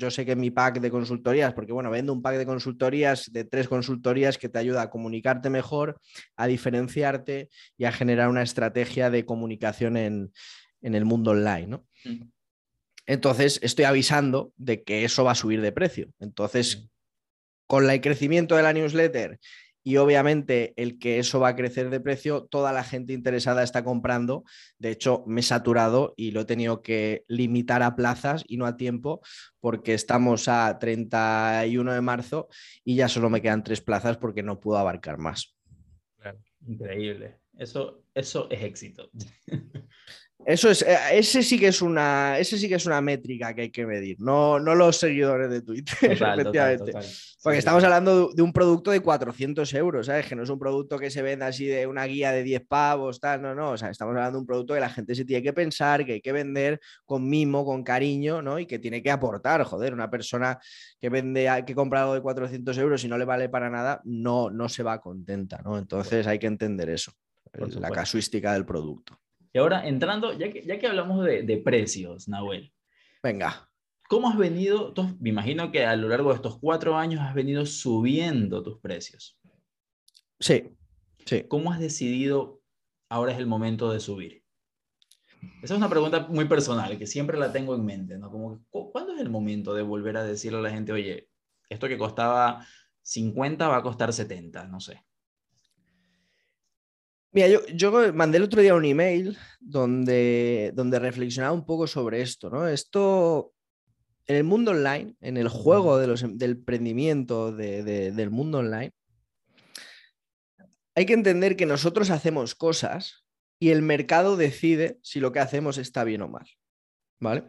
yo sé que mi pack de consultorías, porque bueno, vendo un pack de consultorías, de tres consultorías que te ayuda a comunicarte mejor, a diferenciarte y a generar una estrategia de comunicación en, el mundo online, ¿no? Mm. Entonces, estoy avisando de que eso va a subir de precio. Entonces, con el crecimiento de la newsletter y obviamente el que eso va a crecer de precio, toda la gente interesada está comprando. De hecho, me he saturado y lo he tenido que limitar a plazas y no a tiempo porque estamos a 31 de marzo y ya solo me quedan tres plazas porque no puedo abarcar más. increíble. Eso, eso es éxito. Eso es, eh, ese sí que es una, ese sí que es una métrica que hay que medir, no, no los seguidores de Twitter, efectivamente. Porque estamos hablando de un producto de 400 euros, ¿sabes? Que no es un producto que se venda así de una guía de 10 pavos, tal, no, no. O sea, estamos hablando de un producto que la gente se tiene que pensar, que hay que vender con mimo, con cariño, ¿no? Y que tiene que aportar, joder, una persona que vende, que compra algo de 400 euros y no le vale para nada, no, no se va contenta, ¿no? Entonces hay que entender eso, la casuística del producto. Y ahora entrando, ya que, ya que hablamos de, de precios, Nahuel. Venga. ¿Cómo has venido? me imagino que a lo largo de estos cuatro años has venido subiendo tus precios. Sí, sí. ¿Cómo has decidido ahora es el momento de subir? Esa es una pregunta muy personal que siempre la tengo en mente, ¿no? Como, ¿cuándo es el momento de volver a decirle a la gente, oye, esto que costaba 50 va a costar 70, no sé? Mira, yo, mandé el otro día un email donde, donde reflexionaba un poco sobre esto, ¿no? Esto, en el mundo online, en el juego de los, del emprendimiento del mundo online, hay que entender que nosotros hacemos cosas y el mercado decide si lo que hacemos está bien o mal, ¿vale?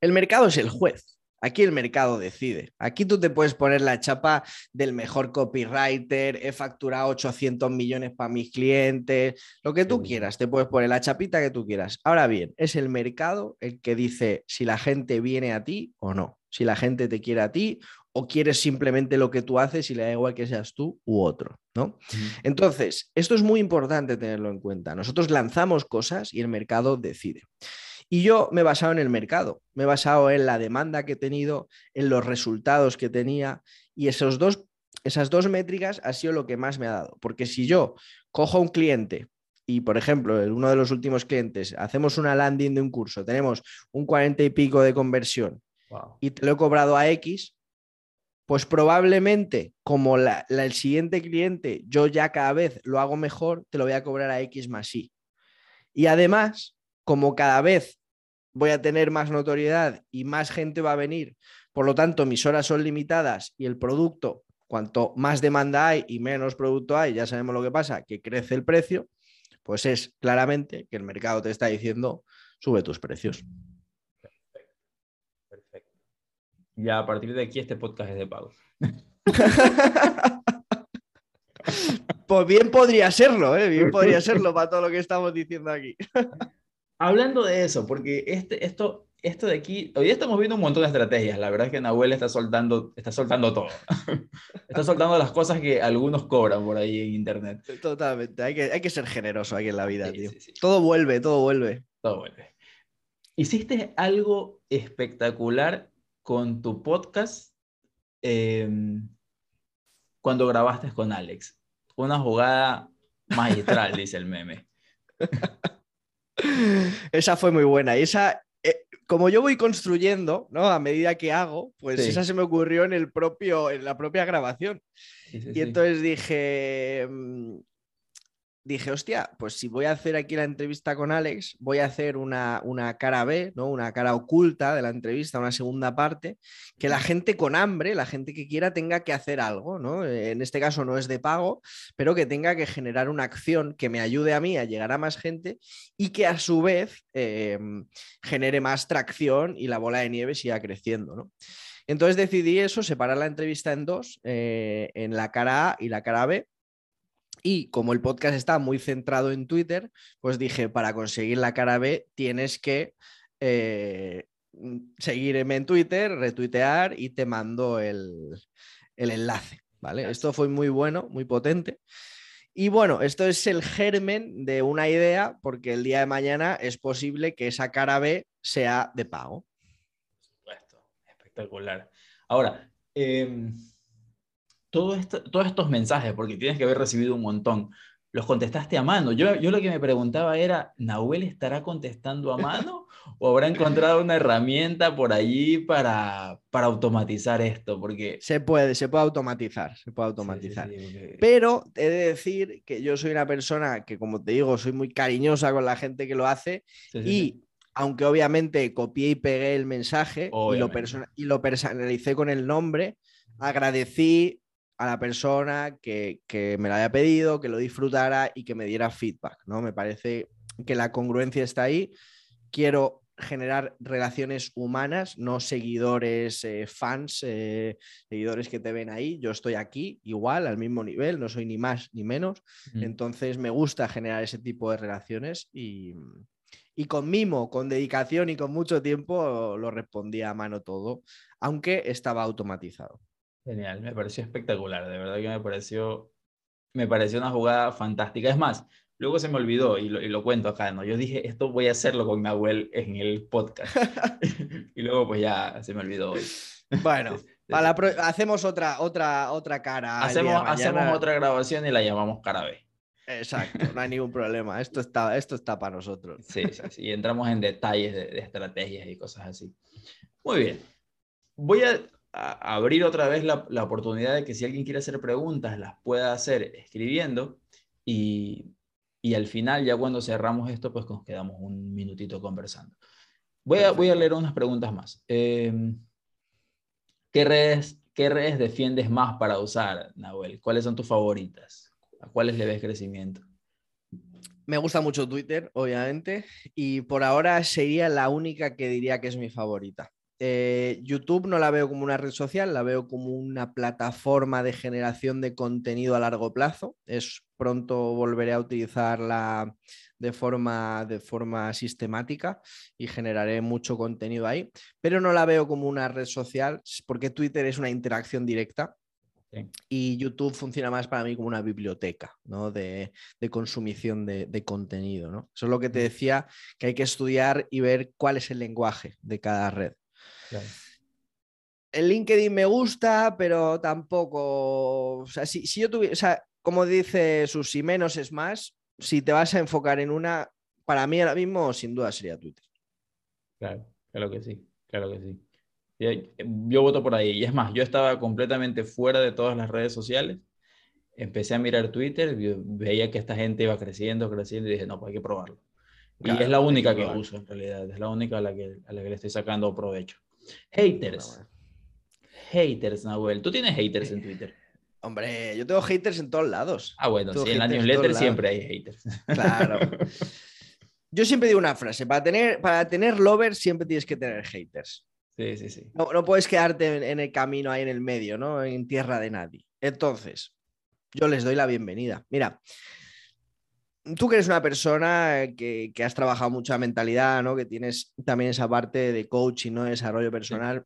El mercado es el juez. Aquí el mercado decide. Aquí tú te puedes poner la chapa del mejor copywriter, he facturado 800 millones para mis clientes, lo que tú quieras, te puedes poner la chapita que tú quieras. Ahora bien, es el mercado el que dice si la gente viene a ti o no, si la gente te quiere a ti o quieres simplemente lo que tú haces y le da igual que seas tú u otro, ¿no? Entonces, esto es muy importante tenerlo en cuenta. Nosotros lanzamos cosas y el mercado decide. Y yo me he basado en el mercado, me he basado en la demanda que he tenido, en los resultados que tenía y esos dos, esas dos métricas ha sido lo que más me ha dado. Porque si yo cojo a un cliente y, por ejemplo, en uno de los últimos clientes, hacemos una landing de un curso, tenemos un 40 y pico de conversión y te lo he cobrado a X, pues probablemente como el siguiente cliente yo ya cada vez lo hago mejor, te lo voy a cobrar a X más Y. Y además, como cada vez voy a tener más notoriedad y más gente va a venir. Por lo tanto, mis horas son limitadas y el producto, cuanto más demanda hay y menos producto hay, ya sabemos lo que pasa, que crece el precio, pues es claramente que el mercado te está diciendo, sube tus precios. Perfecto. Perfecto. Ya a partir de aquí este podcast es de pago. pues bien podría serlo, ¿eh? bien podría serlo para todo lo que estamos diciendo aquí. Hablando de eso, porque este, esto, esto de aquí, hoy estamos viendo un montón de estrategias. La verdad es que Nahuel está soltando, está soltando todo. está soltando las cosas que algunos cobran por ahí en internet. Totalmente. Hay que, hay que ser generoso aquí en la vida, tío. Todo vuelve, todo vuelve. Todo vuelve. Hiciste algo espectacular con tu podcast em, cuando grabaste con Alex. Una jugada magistral, dice el meme. esa fue muy buena. Y esa, eh, como yo voy construyendo, ¿no? A medida que hago, pues esa se me ocurrió en el propio, en la propia grabación. y entonces dije, mm, dije, hostia, pues si voy a hacer aquí la entrevista con Alex, voy a hacer una, cara B, ¿no? Una cara oculta de la entrevista, una segunda parte, que la gente con hambre, la gente que quiera, tenga que hacer algo, ¿no? En este caso no es de pago, pero que tenga que generar una acción que me ayude a mí a llegar a más gente y que a su vez em, genere más tracción y la bola de nieve siga creciendo, ¿no? Entonces decidí eso, separar la entrevista en dos, eh, en la cara A y la cara B y como el podcast está muy centrado en Twitter, pues dije, para conseguir la cara B tienes que eh, seguirme en Twitter, retuitear y te mando el, enlace. ¿vale? Esto fue muy bueno, muy potente. Y bueno, esto es el germen de una idea porque el día de mañana es posible que esa cara B sea de pago. Por supuesto, espectacular. Ahora, em, todo todos estos mensajes, porque tienes que haber recibido un montón, los contestaste a mano. Yo, yo lo que me preguntaba era, ¿Nahuel estará contestando a mano o habrá encontrado una herramienta por allí para, para automatizar esto? Porque... Se puede, se puede automatizar, se puede automatizar. Pero he de decir que yo soy una persona que, como te digo, soy muy cariñosa con la gente que lo hace y aunque obviamente copié y pegué el mensaje y lo, y lo personalicé con el nombre, agradecí a la persona que, me lo haya pedido, que lo disfrutara y que me diera feedback, ¿no? Me parece que la congruencia está ahí. Quiero generar relaciones humanas, no seguidores, eh, fans, eh, seguidores que te ven ahí. Yo estoy aquí igual, al mismo nivel, no soy ni más ni menos. Entonces me gusta generar ese tipo de relaciones y, y con mimo, con dedicación y con mucho tiempo lo respondía a mano todo, aunque estaba automatizado. Genial, me pareció espectacular, de verdad que me pareció, me pareció una jugada fantástica. Es más, luego se me olvidó y lo, cuento acá, ¿no? Yo dije, esto voy a hacerlo con Nahuel en el podcast. y luego pues ya se me olvidó hoy. Bueno, hacemos otra, otra, otra cara. Hacemos, hacemos otra grabación y la llamamos cara B. Exacto, no hay ningún problema. Esto está, esto está para nosotros. Sí, sí, sí. Y entramos en detalles de estrategias y cosas así. Muy bien. Voy a abrir otra vez la, oportunidad de que si alguien quiere hacer preguntas, las pueda hacer escribiendo y, al final, ya cuando cerramos esto, pues nos quedamos un minutito conversando. Voy a, voy a leer unas preguntas más. Em, ¿qué, redes, ¿Qué redes defiendes más para usar, Nahuel? ¿Cuáles son tus favoritas? ¿A cuáles le ves crecimiento? Me gusta mucho Twitter, obviamente, y por ahora sería la única que diría que es mi favorita. Eh, YouTube no la veo como una red social, la veo como una plataforma de generación de contenido a largo plazo. Es pronto volveré a utilizarla de forma, de forma sistemática y generaré mucho contenido ahí, pero no la veo como una red social porque Twitter es una interacción directa y YouTube funciona más para mí como una biblioteca de, consumición de, contenido. ¿no? Eso es lo que te decía, que hay que estudiar y ver cuál es el lenguaje de cada red. El LinkedIn me gusta, pero tampoco. O sea, si, yo tuviera. O sea, como dice Susi, menos es más. Si te vas a enfocar en una, para mí ahora mismo, sin duda sería Twitter. Claro, claro que sí, claro que sí. Yo voto por ahí. Y es más, yo estaba completamente fuera de todas las redes sociales. Empecé a mirar Twitter, veía que esta gente iba creciendo, creciendo y dije, no, pues hay que probarlo. Y es la única que, uso en realidad, es la única a la que, a la que le estoy sacando provecho. Haters. Haters, Nahuel. ¿Tú tienes haters en Twitter? Hombre, yo tengo haters en todos lados. Ah, bueno, sí, en la newsletter siempre hay haters. Claro. Yo siempre digo una frase, para tener, para tener lovers siempre tienes que tener haters. Sí, sí, sí. No, puedes quedarte en, el camino ahí en el medio, ¿no? En tierra de nadie. Entonces, yo les doy la bienvenida. Mira, tú que eres una persona que, has trabajado mucha mentalidad, ¿no? Que tienes también esa parte de coaching, ¿no? De desarrollo personal.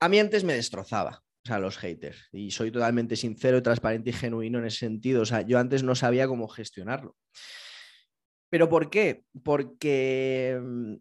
A mí antes me destrozaba. O sea, los haters. Y soy totalmente sincero, transparente y genuino en ese sentido. O sea, yo antes no sabía cómo gestionarlo. ¿Pero por qué? Porque mm,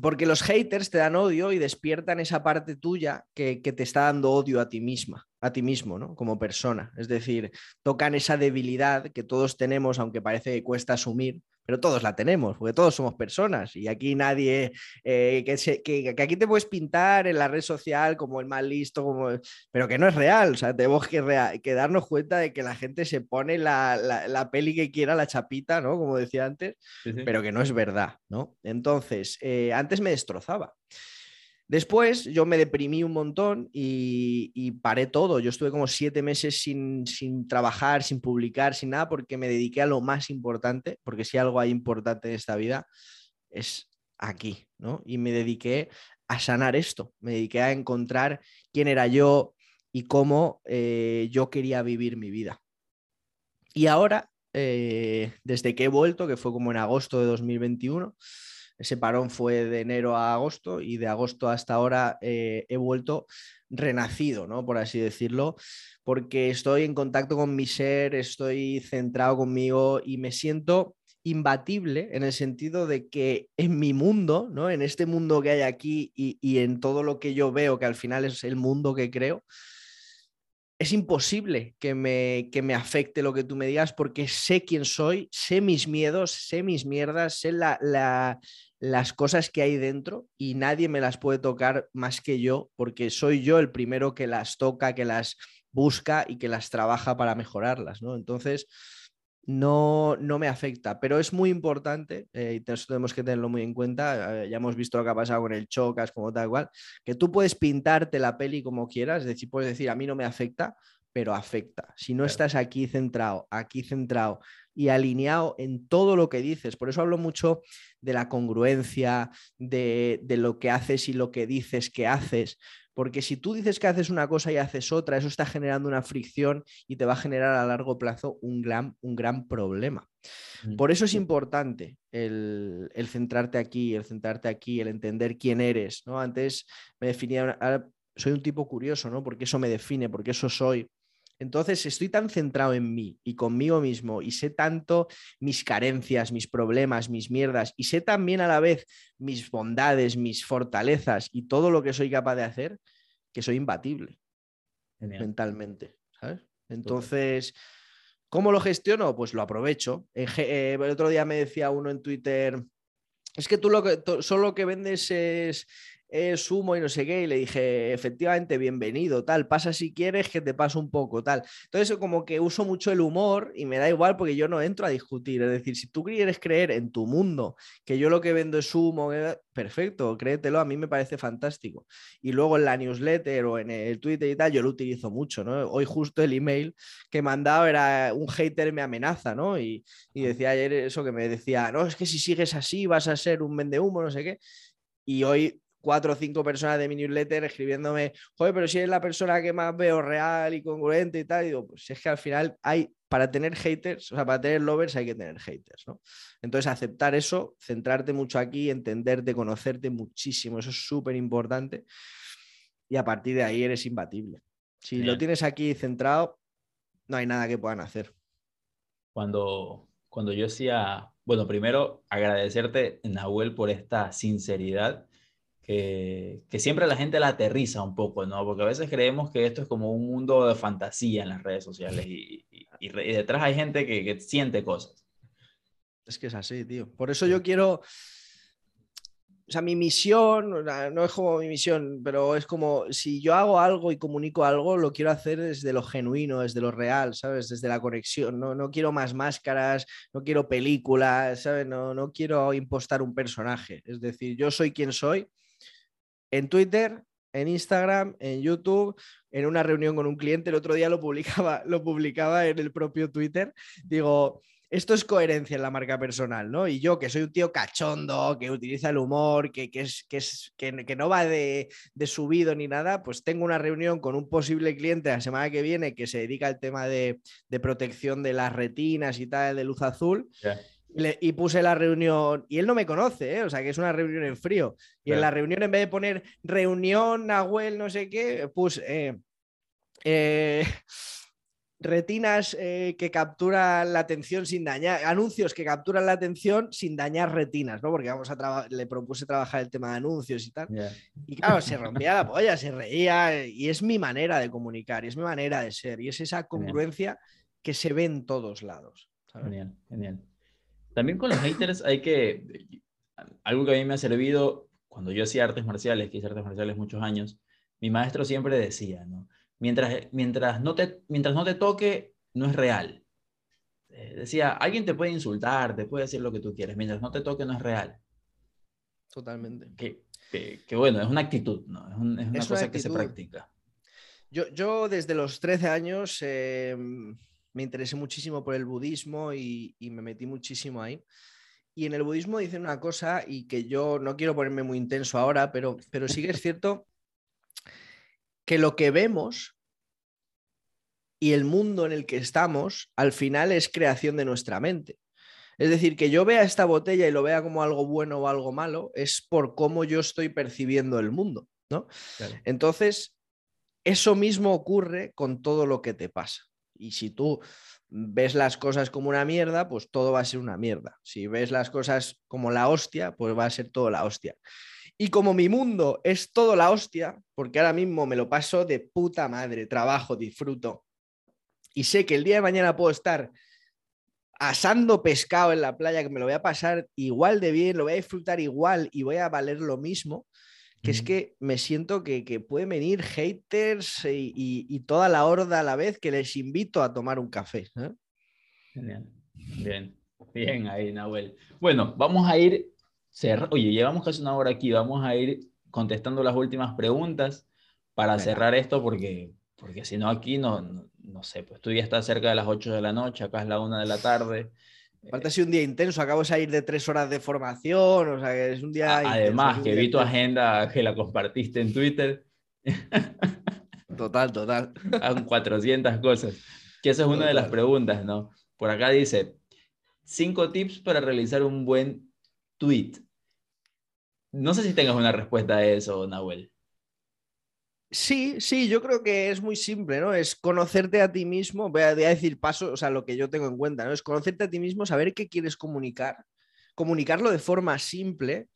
porque los haters te dan odio y despiertan esa parte tuya que, te está dando odio a ti misma, a ti mismo, ¿no? Como persona. Es decir, tocan esa debilidad que todos tenemos, aunque parece que cuesta asumir, pero todos la tenemos, porque todos somos personas y aquí nadie, eh, que, que, aquí te puedes pintar en la red social como el más listo, como, pero que no es real, o sea, tenemos que, que darnos cuenta de que la gente se pone la, la, peli que quiera, la chapita, ¿no? Como decía antes, pero que no es verdad, ¿no? Entonces, eh, antes me destrozaba. Después yo me deprimí un montón y, paré todo. Yo estuve como siete meses sin, trabajar, sin publicar, sin nada, porque me dediqué a lo más importante, porque si algo hay importante en esta vida es aquí, ¿no? Y me dediqué a sanar esto, me dediqué a encontrar quién era yo y cómo eh, yo quería vivir mi vida. Y ahora, eh, desde que he vuelto, que fue como en agosto de 2021, ese parón fue de enero a agosto y de agosto hasta ahora eh, he vuelto renacido, ¿no? Por así decirlo, porque estoy en contacto con mi ser, estoy centrado conmigo y me siento imbatible en el sentido de que en mi mundo, ¿no? En este mundo que hay aquí y, en todo lo que yo veo, que al final es el mundo que creo, es imposible que me, que me afecte lo que tú me digas porque sé quién soy, sé mis miedos, sé mis mierdas, sé las cosas que hay dentro y nadie me las puede tocar más que yo porque soy yo el primero que las toca, que las busca y que las trabaja para mejorarlas, ¿no? Entonces, no, no me afecta, pero es muy importante eh, y tenemos que tenerlo muy en cuenta. Eh, ya hemos visto lo que ha pasado con el Chocas, como tal cual, que tú puedes pintarte la peli como quieras, es decir, puedes decir a mí no me afecta, pero afecta. Si no estás aquí centrado, aquí centrado y alineado en todo lo que dices, por eso hablo mucho de la congruencia, de, de lo que haces y lo que dices que haces, porque si tú dices que haces una cosa y haces otra, eso está generando una fricción y te va a generar a largo plazo un gran, un gran problema. Mm. Por eso es importante el, centrarte aquí, el centrarte aquí, el entender quién eres. ¿no? Antes me definía, soy un tipo curioso, ¿no? Porque eso me define, porque eso soy. Entonces estoy tan centrado en mí y conmigo mismo y sé tanto mis carencias, mis problemas, mis mierdas y sé también a la vez mis bondades, mis fortalezas y todo lo que soy capaz de hacer, que soy imbatible mentalmente, ¿sabes? Entonces, ¿cómo lo gestiono? Pues lo aprovecho. Eh, el otro día me decía uno en Twitter, es que tú lo que, solo lo que vendes es es humo y no sé qué, y le dije, efectivamente, bienvenido, tal, pasa si quieres que te paso un poco, tal. Entonces, como que uso mucho el humor y me da igual porque yo no entro a discutir, es decir, si tú quieres creer en tu mundo, que yo lo que vendo es humo, eh, perfecto, créetelo, a mí me parece fantástico. Y luego en la newsletter o en el Twitter y tal, yo lo utilizo mucho, ¿no? Hoy justo el email que dado era un hater me amenaza, ¿no? Y, y decía ayer eso que me decía, no, es que si sigues así vas a ser un vende humo, no sé qué. Y hoy cuatro o cinco personas de mi newsletter escribiéndome, joder, pero si eres la persona que más veo real y congruente y tal, y digo, pues es que al final hay, para tener haters, o sea, para tener lovers hay que tener haters, ¿no? Entonces, aceptar eso, centrarte mucho aquí, entenderte, conocerte muchísimo, eso es súper importante. Y a partir de ahí eres imbatible. Si lo tienes aquí centrado, no hay nada que puedan hacer. Cuando, cuando yo decía, bueno, primero agradecerte, Nahuel, por esta sinceridad que, que, siempre la gente la aterriza un poco, ¿no? Porque a veces creemos que esto es como un mundo de fantasía en las redes sociales y, y, detrás hay gente que, que, siente cosas. Es que es así, tío. Por eso yo quiero, o sea, mi misión, no es como mi misión, pero es como si yo hago algo y comunico algo, lo quiero hacer desde lo genuino, desde lo real, ¿sabes? Desde la conexión. No, no quiero más máscaras, no quiero películas, ¿sabes? No, no quiero impostar un personaje. Es decir, yo soy quien soy en Twitter, en Instagram, en YouTube, en una reunión con un cliente. El otro día lo publicaba, lo publicaba en el propio Twitter. Digo, esto es coherencia en la marca personal, ¿no? Y yo, que soy un tío cachondo, que utiliza el humor, que, es, que, es, que, no va de, subido ni nada, pues tengo una reunión con un posible cliente la semana que viene que se dedica al tema de, protección de las retinas y tal, de luz azul. Y, puse la reunión, y él no me conoce, ¿eh? o sea que es una reunión en frío. Y en la reunión, en vez de poner reunión, Nahuel, no sé qué, puse... Eh, eh, retinas que capturan la atención sin dañar, anuncios que capturan la atención sin dañar retinas, ¿no? Porque vamos a le propuse trabajar el tema de anuncios y tal. Y claro, se rompía la polla, se reía, y es mi manera de comunicar, y es mi manera de ser, y es esa congruencia que se ve en todos lados. Genial, genial. También con los haters hay que, algo que a mí me ha servido, cuando yo hacía artes marciales, que hice artes marciales muchos años, mi maestro siempre decía, ¿no? mientras, mientras, no te, mientras no te toque, no es real. Eh, decía, alguien te puede insultar, te puede decir lo que tú quieres, mientras no te toque, no es real. Totalmente. Que, que, bueno, es una actitud, ¿no? Es, una cosa que se practica. Yo, yo desde los 13 años em, me interesé muchísimo por el budismo y, y, me metí muchísimo ahí. Y en el budismo dicen una cosa y que yo no quiero ponerme muy intenso ahora, pero, pero sí que es cierto que lo que vemos y el mundo en el que estamos al final es creación de nuestra mente. Es decir, que yo vea esta botella y lo vea como algo bueno o algo malo es por cómo yo estoy percibiendo el mundo, ¿no? Entonces, eso mismo ocurre con todo lo que te pasa. Y si tú ves las cosas como una mierda, pues todo va a ser una mierda. Si ves las cosas como la hostia, pues va a ser todo la hostia. Y como mi mundo es todo la hostia, porque ahora mismo me lo paso de puta madre, trabajo, disfruto, y sé que el día de mañana puedo estar asando pescado en la playa, que me lo voy a pasar igual de bien, lo voy a disfrutar igual y voy a valer lo mismo, que es que me siento que, que pueden venir haters y, toda la horda a la vez que les invito a tomar un café. ¿eh? Bien, bien, bien ahí, Nahuel. Bueno, vamos a ir Oye, llevamos casi una hora aquí, vamos a ir contestando las últimas preguntas para cerrar esto porque, porque si no aquí no, no, sé, pues tú ya estás cerca de las 8 de la noche, acá es la 1 de la tarde. Aparte ha sido un día intenso, acabo de salir de tres horas de formación, o sea que es un día... Además, que vi tu agenda que la compartiste en Twitter. Total, total. Son 400 cosas. Que esa es una de las preguntas, ¿no? Por acá dice, cinco tips para realizar un buen tweet. No sé si tengas una respuesta a eso, Nahuel. Sí, sí, yo creo que es muy simple, ¿no? Es conocerte a ti mismo, voy a, decir paso, o sea, lo que yo tengo en cuenta, ¿no? Es conocerte a ti mismo, saber qué quieres comunicar, comunicarlo de forma simple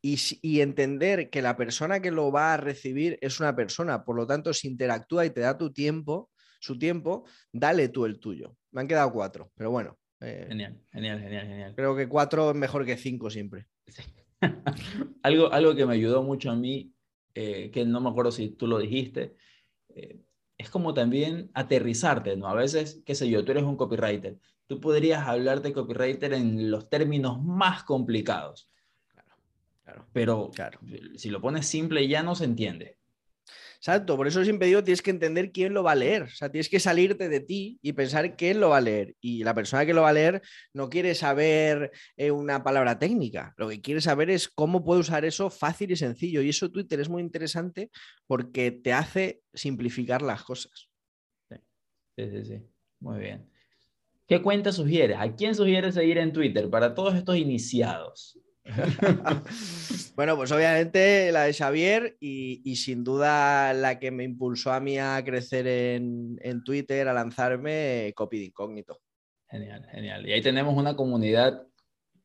y, y, entender que la persona que lo va a recibir es una persona, por lo tanto, si interactúa y te da tu tiempo, su tiempo, dale tú el tuyo. Me han quedado cuatro, pero bueno. Eh, genial, genial, genial, genial. Creo que cuatro es mejor que cinco siempre. Sí. algo, algo que me ayudó mucho a mí, eh, que no me acuerdo si tú lo dijiste, eh, es como también aterrizarte, ¿no? A veces, qué sé yo, tú eres un copywriter, tú podrías hablar de copywriter en los términos más complicados. Claro, claro. Pero claro. si lo pones simple ya no se entiende. Exacto, por eso siempre digo, tienes que entender quién lo va a leer. O sea, tienes que salirte de ti y pensar quién lo va a leer. Y la persona que lo va a leer no quiere saber eh, una palabra técnica. Lo que quiere saber es cómo puede usar eso fácil y sencillo. Y eso Twitter es muy interesante porque te hace simplificar las cosas. Sí, sí, sí. Muy bien. ¿Qué cuenta sugieres? ¿A quién sugieres seguir en Twitter para todos estos iniciados? bueno, pues obviamente la de Xavier y, sin duda la que me impulsó a mí a crecer en, Twitter, a lanzarme, Copy de Incógnito. Genial, genial. Y ahí tenemos una comunidad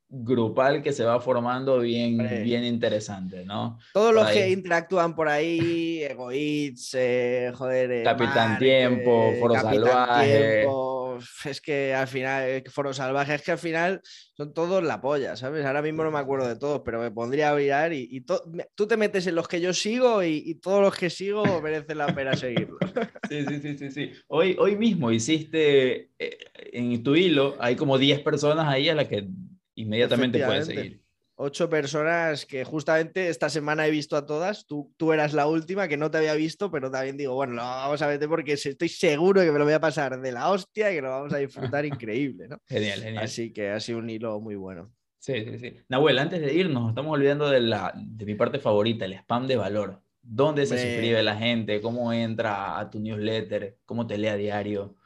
grupal que se va formando bien, bien interesante, ¿no? Todos los que interactúan por ahí, Egoitz, eh, joder, eh, Capitán Tiempo, Foro Salvaje es que al final, Foro Salvaje, es que al final son todos la polla, ¿sabes? Ahora mismo no me acuerdo de todos, pero me pondría a mirar y, tú te metes en los que yo sigo y, todos los que sigo merecen la pena seguirlos. Sí, sí, sí, sí, Hoy, hoy mismo hiciste eh, en tu hilo, hay como 10 personas ahí a las que inmediatamente puedes seguir ocho personas que justamente esta semana he visto a todas. Tú, tú eras la última que no te había visto, pero también digo, bueno, lo vamos a ver porque estoy seguro que me lo voy a pasar de la hostia y que lo vamos a disfrutar increíble, ¿no? Genial, genial. Así que ha sido un hilo muy bueno. Sí, sí, sí. Nahuel, antes de irnos, estamos olvidando de, la, de mi parte favorita, el spam de valor. ¿Dónde se suscribe la gente? ¿Cómo entra a tu newsletter? ¿Cómo te lee a diario?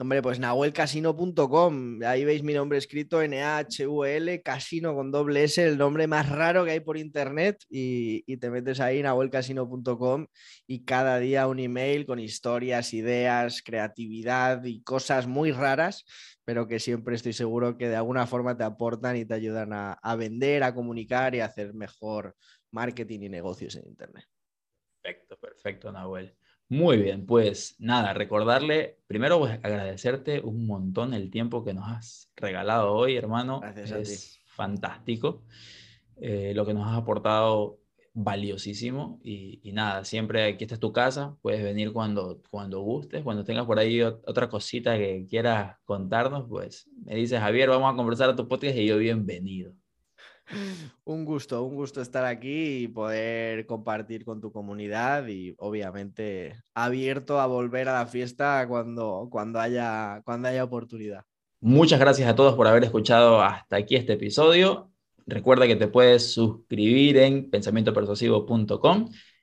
Hombre, pues nahuelcasino.com, ahí veis mi nombre escrito N-A-H-U-L, casino con doble S, el nombre más raro que hay por internet, y, te metes ahí, nahuelcasino.com, y cada día un email con historias, ideas, creatividad y cosas muy raras, pero que siempre estoy seguro que de alguna forma te aportan y te ayudan a, a vender, a comunicar y a hacer mejor marketing y negocios en internet. Perfecto, perfecto, Nahuel. Muy bien, pues nada, recordarle, primero pues, agradecerte un montón el tiempo que nos has regalado hoy, hermano. Gracias a es fantástico. Eh, lo que nos has aportado valiosísimo y, nada, siempre aquí esta es tu casa, puedes venir cuando, cuando gustes, cuando tengas por ahí otra cosita que quieras contarnos, pues me dices, Javier, vamos a conversar a tu podcast y yo bienvenido. Un gusto, un gusto estar aquí y poder compartir con tu comunidad y obviamente abierto a volver a la fiesta cuando, cuando, haya, cuando haya oportunidad. Muchas gracias a todos por haber escuchado hasta aquí este episodio. Recuerda que te puedes suscribir en pensamientopersuasivo.com